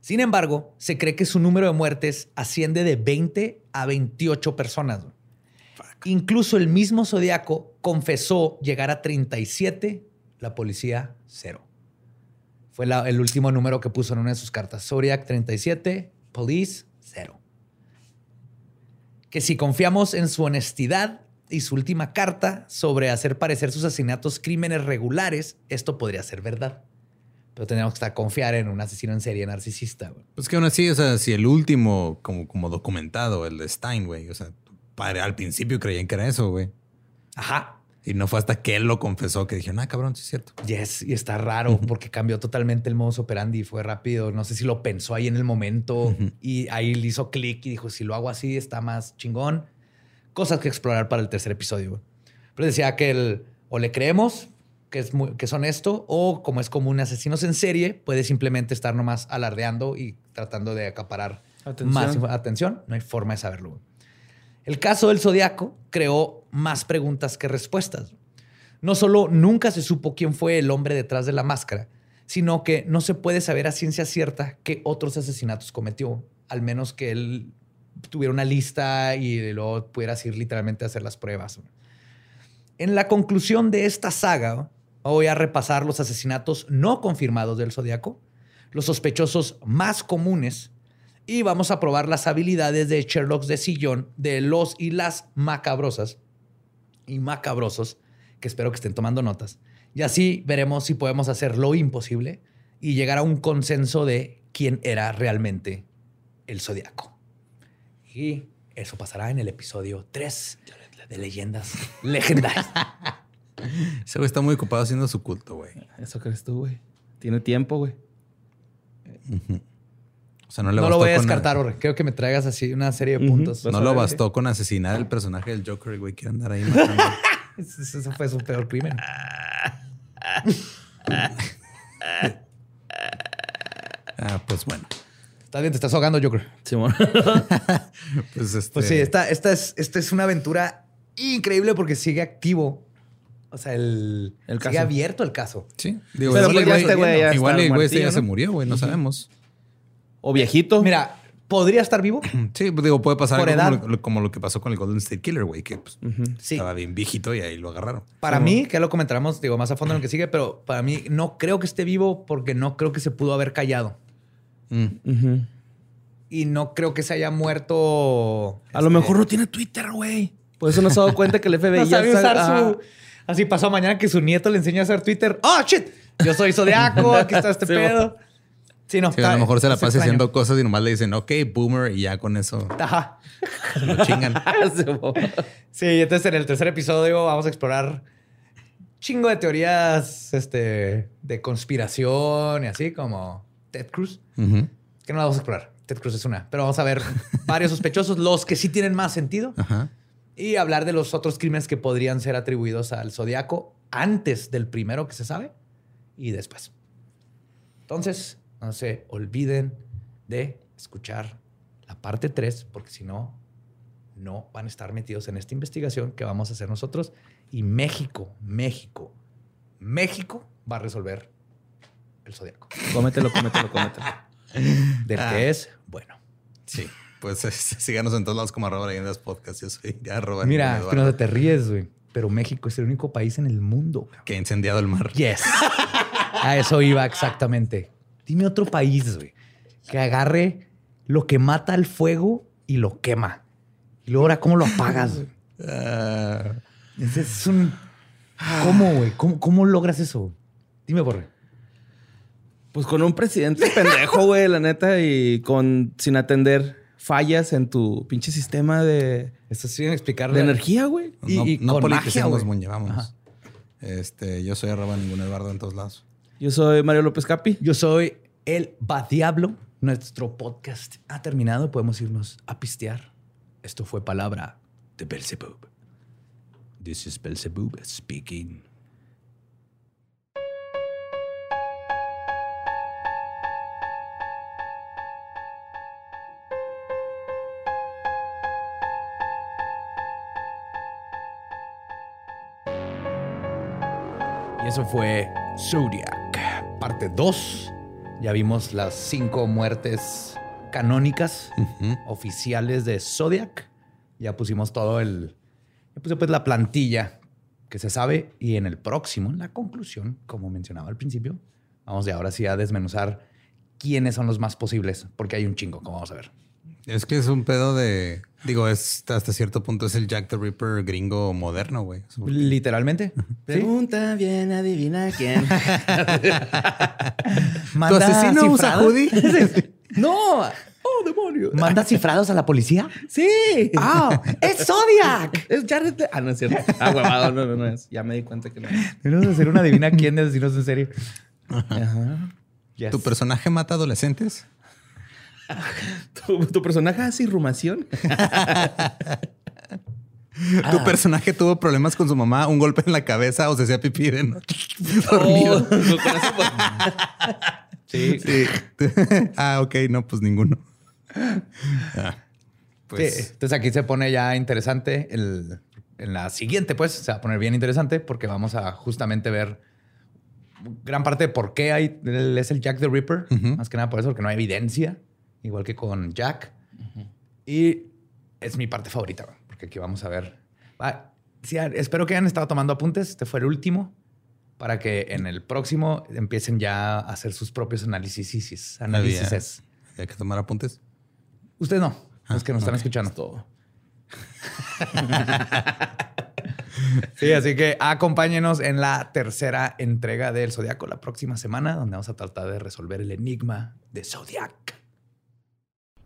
Sin embargo, se cree que su número de muertes asciende de 20 a 28 personas. Incluso el mismo Zodiaco confesó llegar a 37, la policía cero. Fue la- el último número que puso en una de sus cartas. Zodiac 37, police cero. Que si confiamos en su honestidad y su última carta sobre hacer parecer sus asesinatos crímenes regulares, esto podría ser verdad. Pero tenemos que estar confiar en un asesino en serie narcisista. güey. Pues que aún así, o sea, si el último, como, como documentado, el de Stein, güey, o sea, padre, al principio creían que era eso, güey. Ajá. Y no fue hasta que él lo confesó que dijeron, ah, cabrón, sí es cierto. Yes, y está raro porque cambió totalmente el modus operandi. Fue rápido. No sé si lo pensó ahí en el momento y ahí le hizo clic y dijo: Si lo hago así, está más chingón. Cosas que explorar para el tercer episodio. güey. Pero decía que el, o le creemos que es, muy, que es honesto, o como es común asesinos en serie, puede simplemente estar nomás alardeando y tratando de acaparar Atención. más atención. No hay forma de saberlo. El caso del Zodiaco creó más preguntas que respuestas. No solo nunca se supo quién fue el hombre detrás de la máscara, sino que no se puede saber a ciencia cierta qué otros asesinatos cometió, al menos que él tuviera una lista y luego pudieras ir literalmente a hacer las pruebas. En la conclusión de esta saga, voy a repasar los asesinatos no confirmados del Zodiaco, los sospechosos más comunes y vamos a probar las habilidades de Sherlock de sillón de los y las macabrosas y macabrosos, que espero que estén tomando notas. Y así veremos si podemos hacer lo imposible y llegar a un consenso de quién era realmente el zodiaco. Y eso pasará en el episodio 3 de Leyendas Legendarias. Ese güey está muy ocupado haciendo su culto, güey. Eso crees tú, güey. Tiene tiempo, güey. O sea, no le No lo voy a con- descartar, Orre. Creo que me traigas así una serie de puntos. No lo bastó con asesinar el personaje del Joker, güey. Quiere andar ahí matando. Ese ese fue su peor crimen. ah, pues bueno. Está bien, te estás ahogando, Joker. Simón. Pues, este, Pues sí, esta, esta, es, esta es una aventura increíble porque sigue activo. O sea, el, El sigue caso. abierto el caso. Sí. Digo, Pero igual, pues ya el este güey ya igual el güey este ya se murió, güey. No sabemos. o viejito. Mira, podría estar vivo. Sí, pues digo, puede pasar Por algo edad. como, lo, como lo que pasó con el Golden State Killer, güey, que pues, estaba bien viejito y ahí lo agarraron. Para mí, que ya lo comentaremos, digo, más a fondo en lo que sigue, pero para mí no creo que esté vivo porque no creo que se pudo haber callado. Mm. Y no creo que se haya muerto. A lo este, mejor no tiene Twitter, güey. Por eso no se ha dado cuenta que el FBI No ya sabe usar Ajá. su. Así pasó mañana que su nieto le enseñó a hacer Twitter. ¡Oh, shit! Yo soy zodiaco, aquí está este Sí, pedo. Sí, no. Sí, a lo mejor se la pasa haciendo cosas y nomás le dicen, ok, boomer, y ya con eso Ajá. se lo chingan. Sí, entonces en el tercer episodio vamos a explorar chingo de teorías este, de conspiración y así como Ted Cruz. Que no la vamos a explorar. Ted Cruz es una. Pero vamos a ver varios sospechosos, los que sí tienen más sentido. Ajá. Y hablar de los otros crímenes que podrían ser atribuidos al zodiaco antes del primero que se sabe y después. Entonces, no se olviden de escuchar la parte 3, porque si no, no van a estar metidos en esta investigación que vamos a hacer nosotros. Y México, México, México va a resolver el zodiaco. Cómetelo, cómetelo, cómetelo. Del Ah. que es bueno. Sí. Pues síganos en todos lados como arroba leyendas podcast. Yo soy arroba Mira, que no te ríes, güey. Pero México es el único país en el mundo. güey. que ha incendiado el mar. Yes. A eso iba exactamente. Dime otro país, güey, que agarre lo que mata al fuego y lo quema. Y luego ahora, ¿cómo lo apagas? güey? Ah, es un... ¿Cómo, güey? ¿Cómo, ¿Cómo logras eso? Dime, Borre. Pues con un presidente pendejo, güey, la neta, y con sin atender fallas en tu pinche sistema de, Esto sí, explicarle. de energía, güey. Y- no y no con magia, politicemos, güey. Muñe, vámonos. Ajá. Este, yo soy arroba ningún Eduardo en todos lados. Yo soy Mario López Capi. Yo soy el Badiablo. Nuestro podcast ha terminado. Podemos irnos a pistear. Esto fue palabra de Belzebub. This is Belzebub speaking. Eso fue Zodiac, parte 2. Ya vimos las cinco muertes canónicas oficiales de Zodiac. Ya pusimos todo el. Ya puse pues la plantilla que se sabe. Y en el próximo, en la conclusión, como mencionaba al principio, vamos de ahora sí a desmenuzar quiénes son los más posibles, porque hay un chingo, como vamos a ver. Es que es un pedo de. Digo, es hasta cierto punto es el Jack the Ripper gringo moderno, güey. Literalmente. ¿sí? Pregunta bien, adivina quién. ¿Tu asesino usa hoodie? ¡No! ¡Oh, demonio! ¿Manda cifrados a la policía? ¡Sí! ¡Ah! ¡Es Zodiac! Es Jared. Ah, no es cierto. Ah, huevado, no, no, no es. Ya me di cuenta que no. Tenemos que hacer una adivina quién de asesinos en serie. Ajá. Yes. ¿Tu personaje mata adolescentes? ¿Tu, tu personaje hace irrumación? ¿Tu personaje tuvo problemas con su mamá, un golpe en la cabeza o se hacía pipí de noche? Dormido. Oh, pues. Sí. Sí. ah, ok, no, pues ninguno. Ah, pues Sí, Entonces aquí se pone ya interesante. el- en la siguiente, pues, se va a poner bien interesante porque vamos a justamente ver gran parte de por qué hay, es el Jack the Ripper. Más que nada por eso, porque no hay evidencia, igual que con Jack. Y es mi parte favorita, porque aquí vamos a ver. Va, sí, espero que hayan estado tomando apuntes. Este fue el último para que en el próximo empiecen ya a hacer sus propios análisis. análisis. Hay que tomar apuntes. Ustedes no, los Ah, que nos están escuchando. Todo. Sí, así que acompáñenos en la tercera entrega del Zodiaco la próxima semana, donde vamos a tratar de resolver el enigma de Zodiac.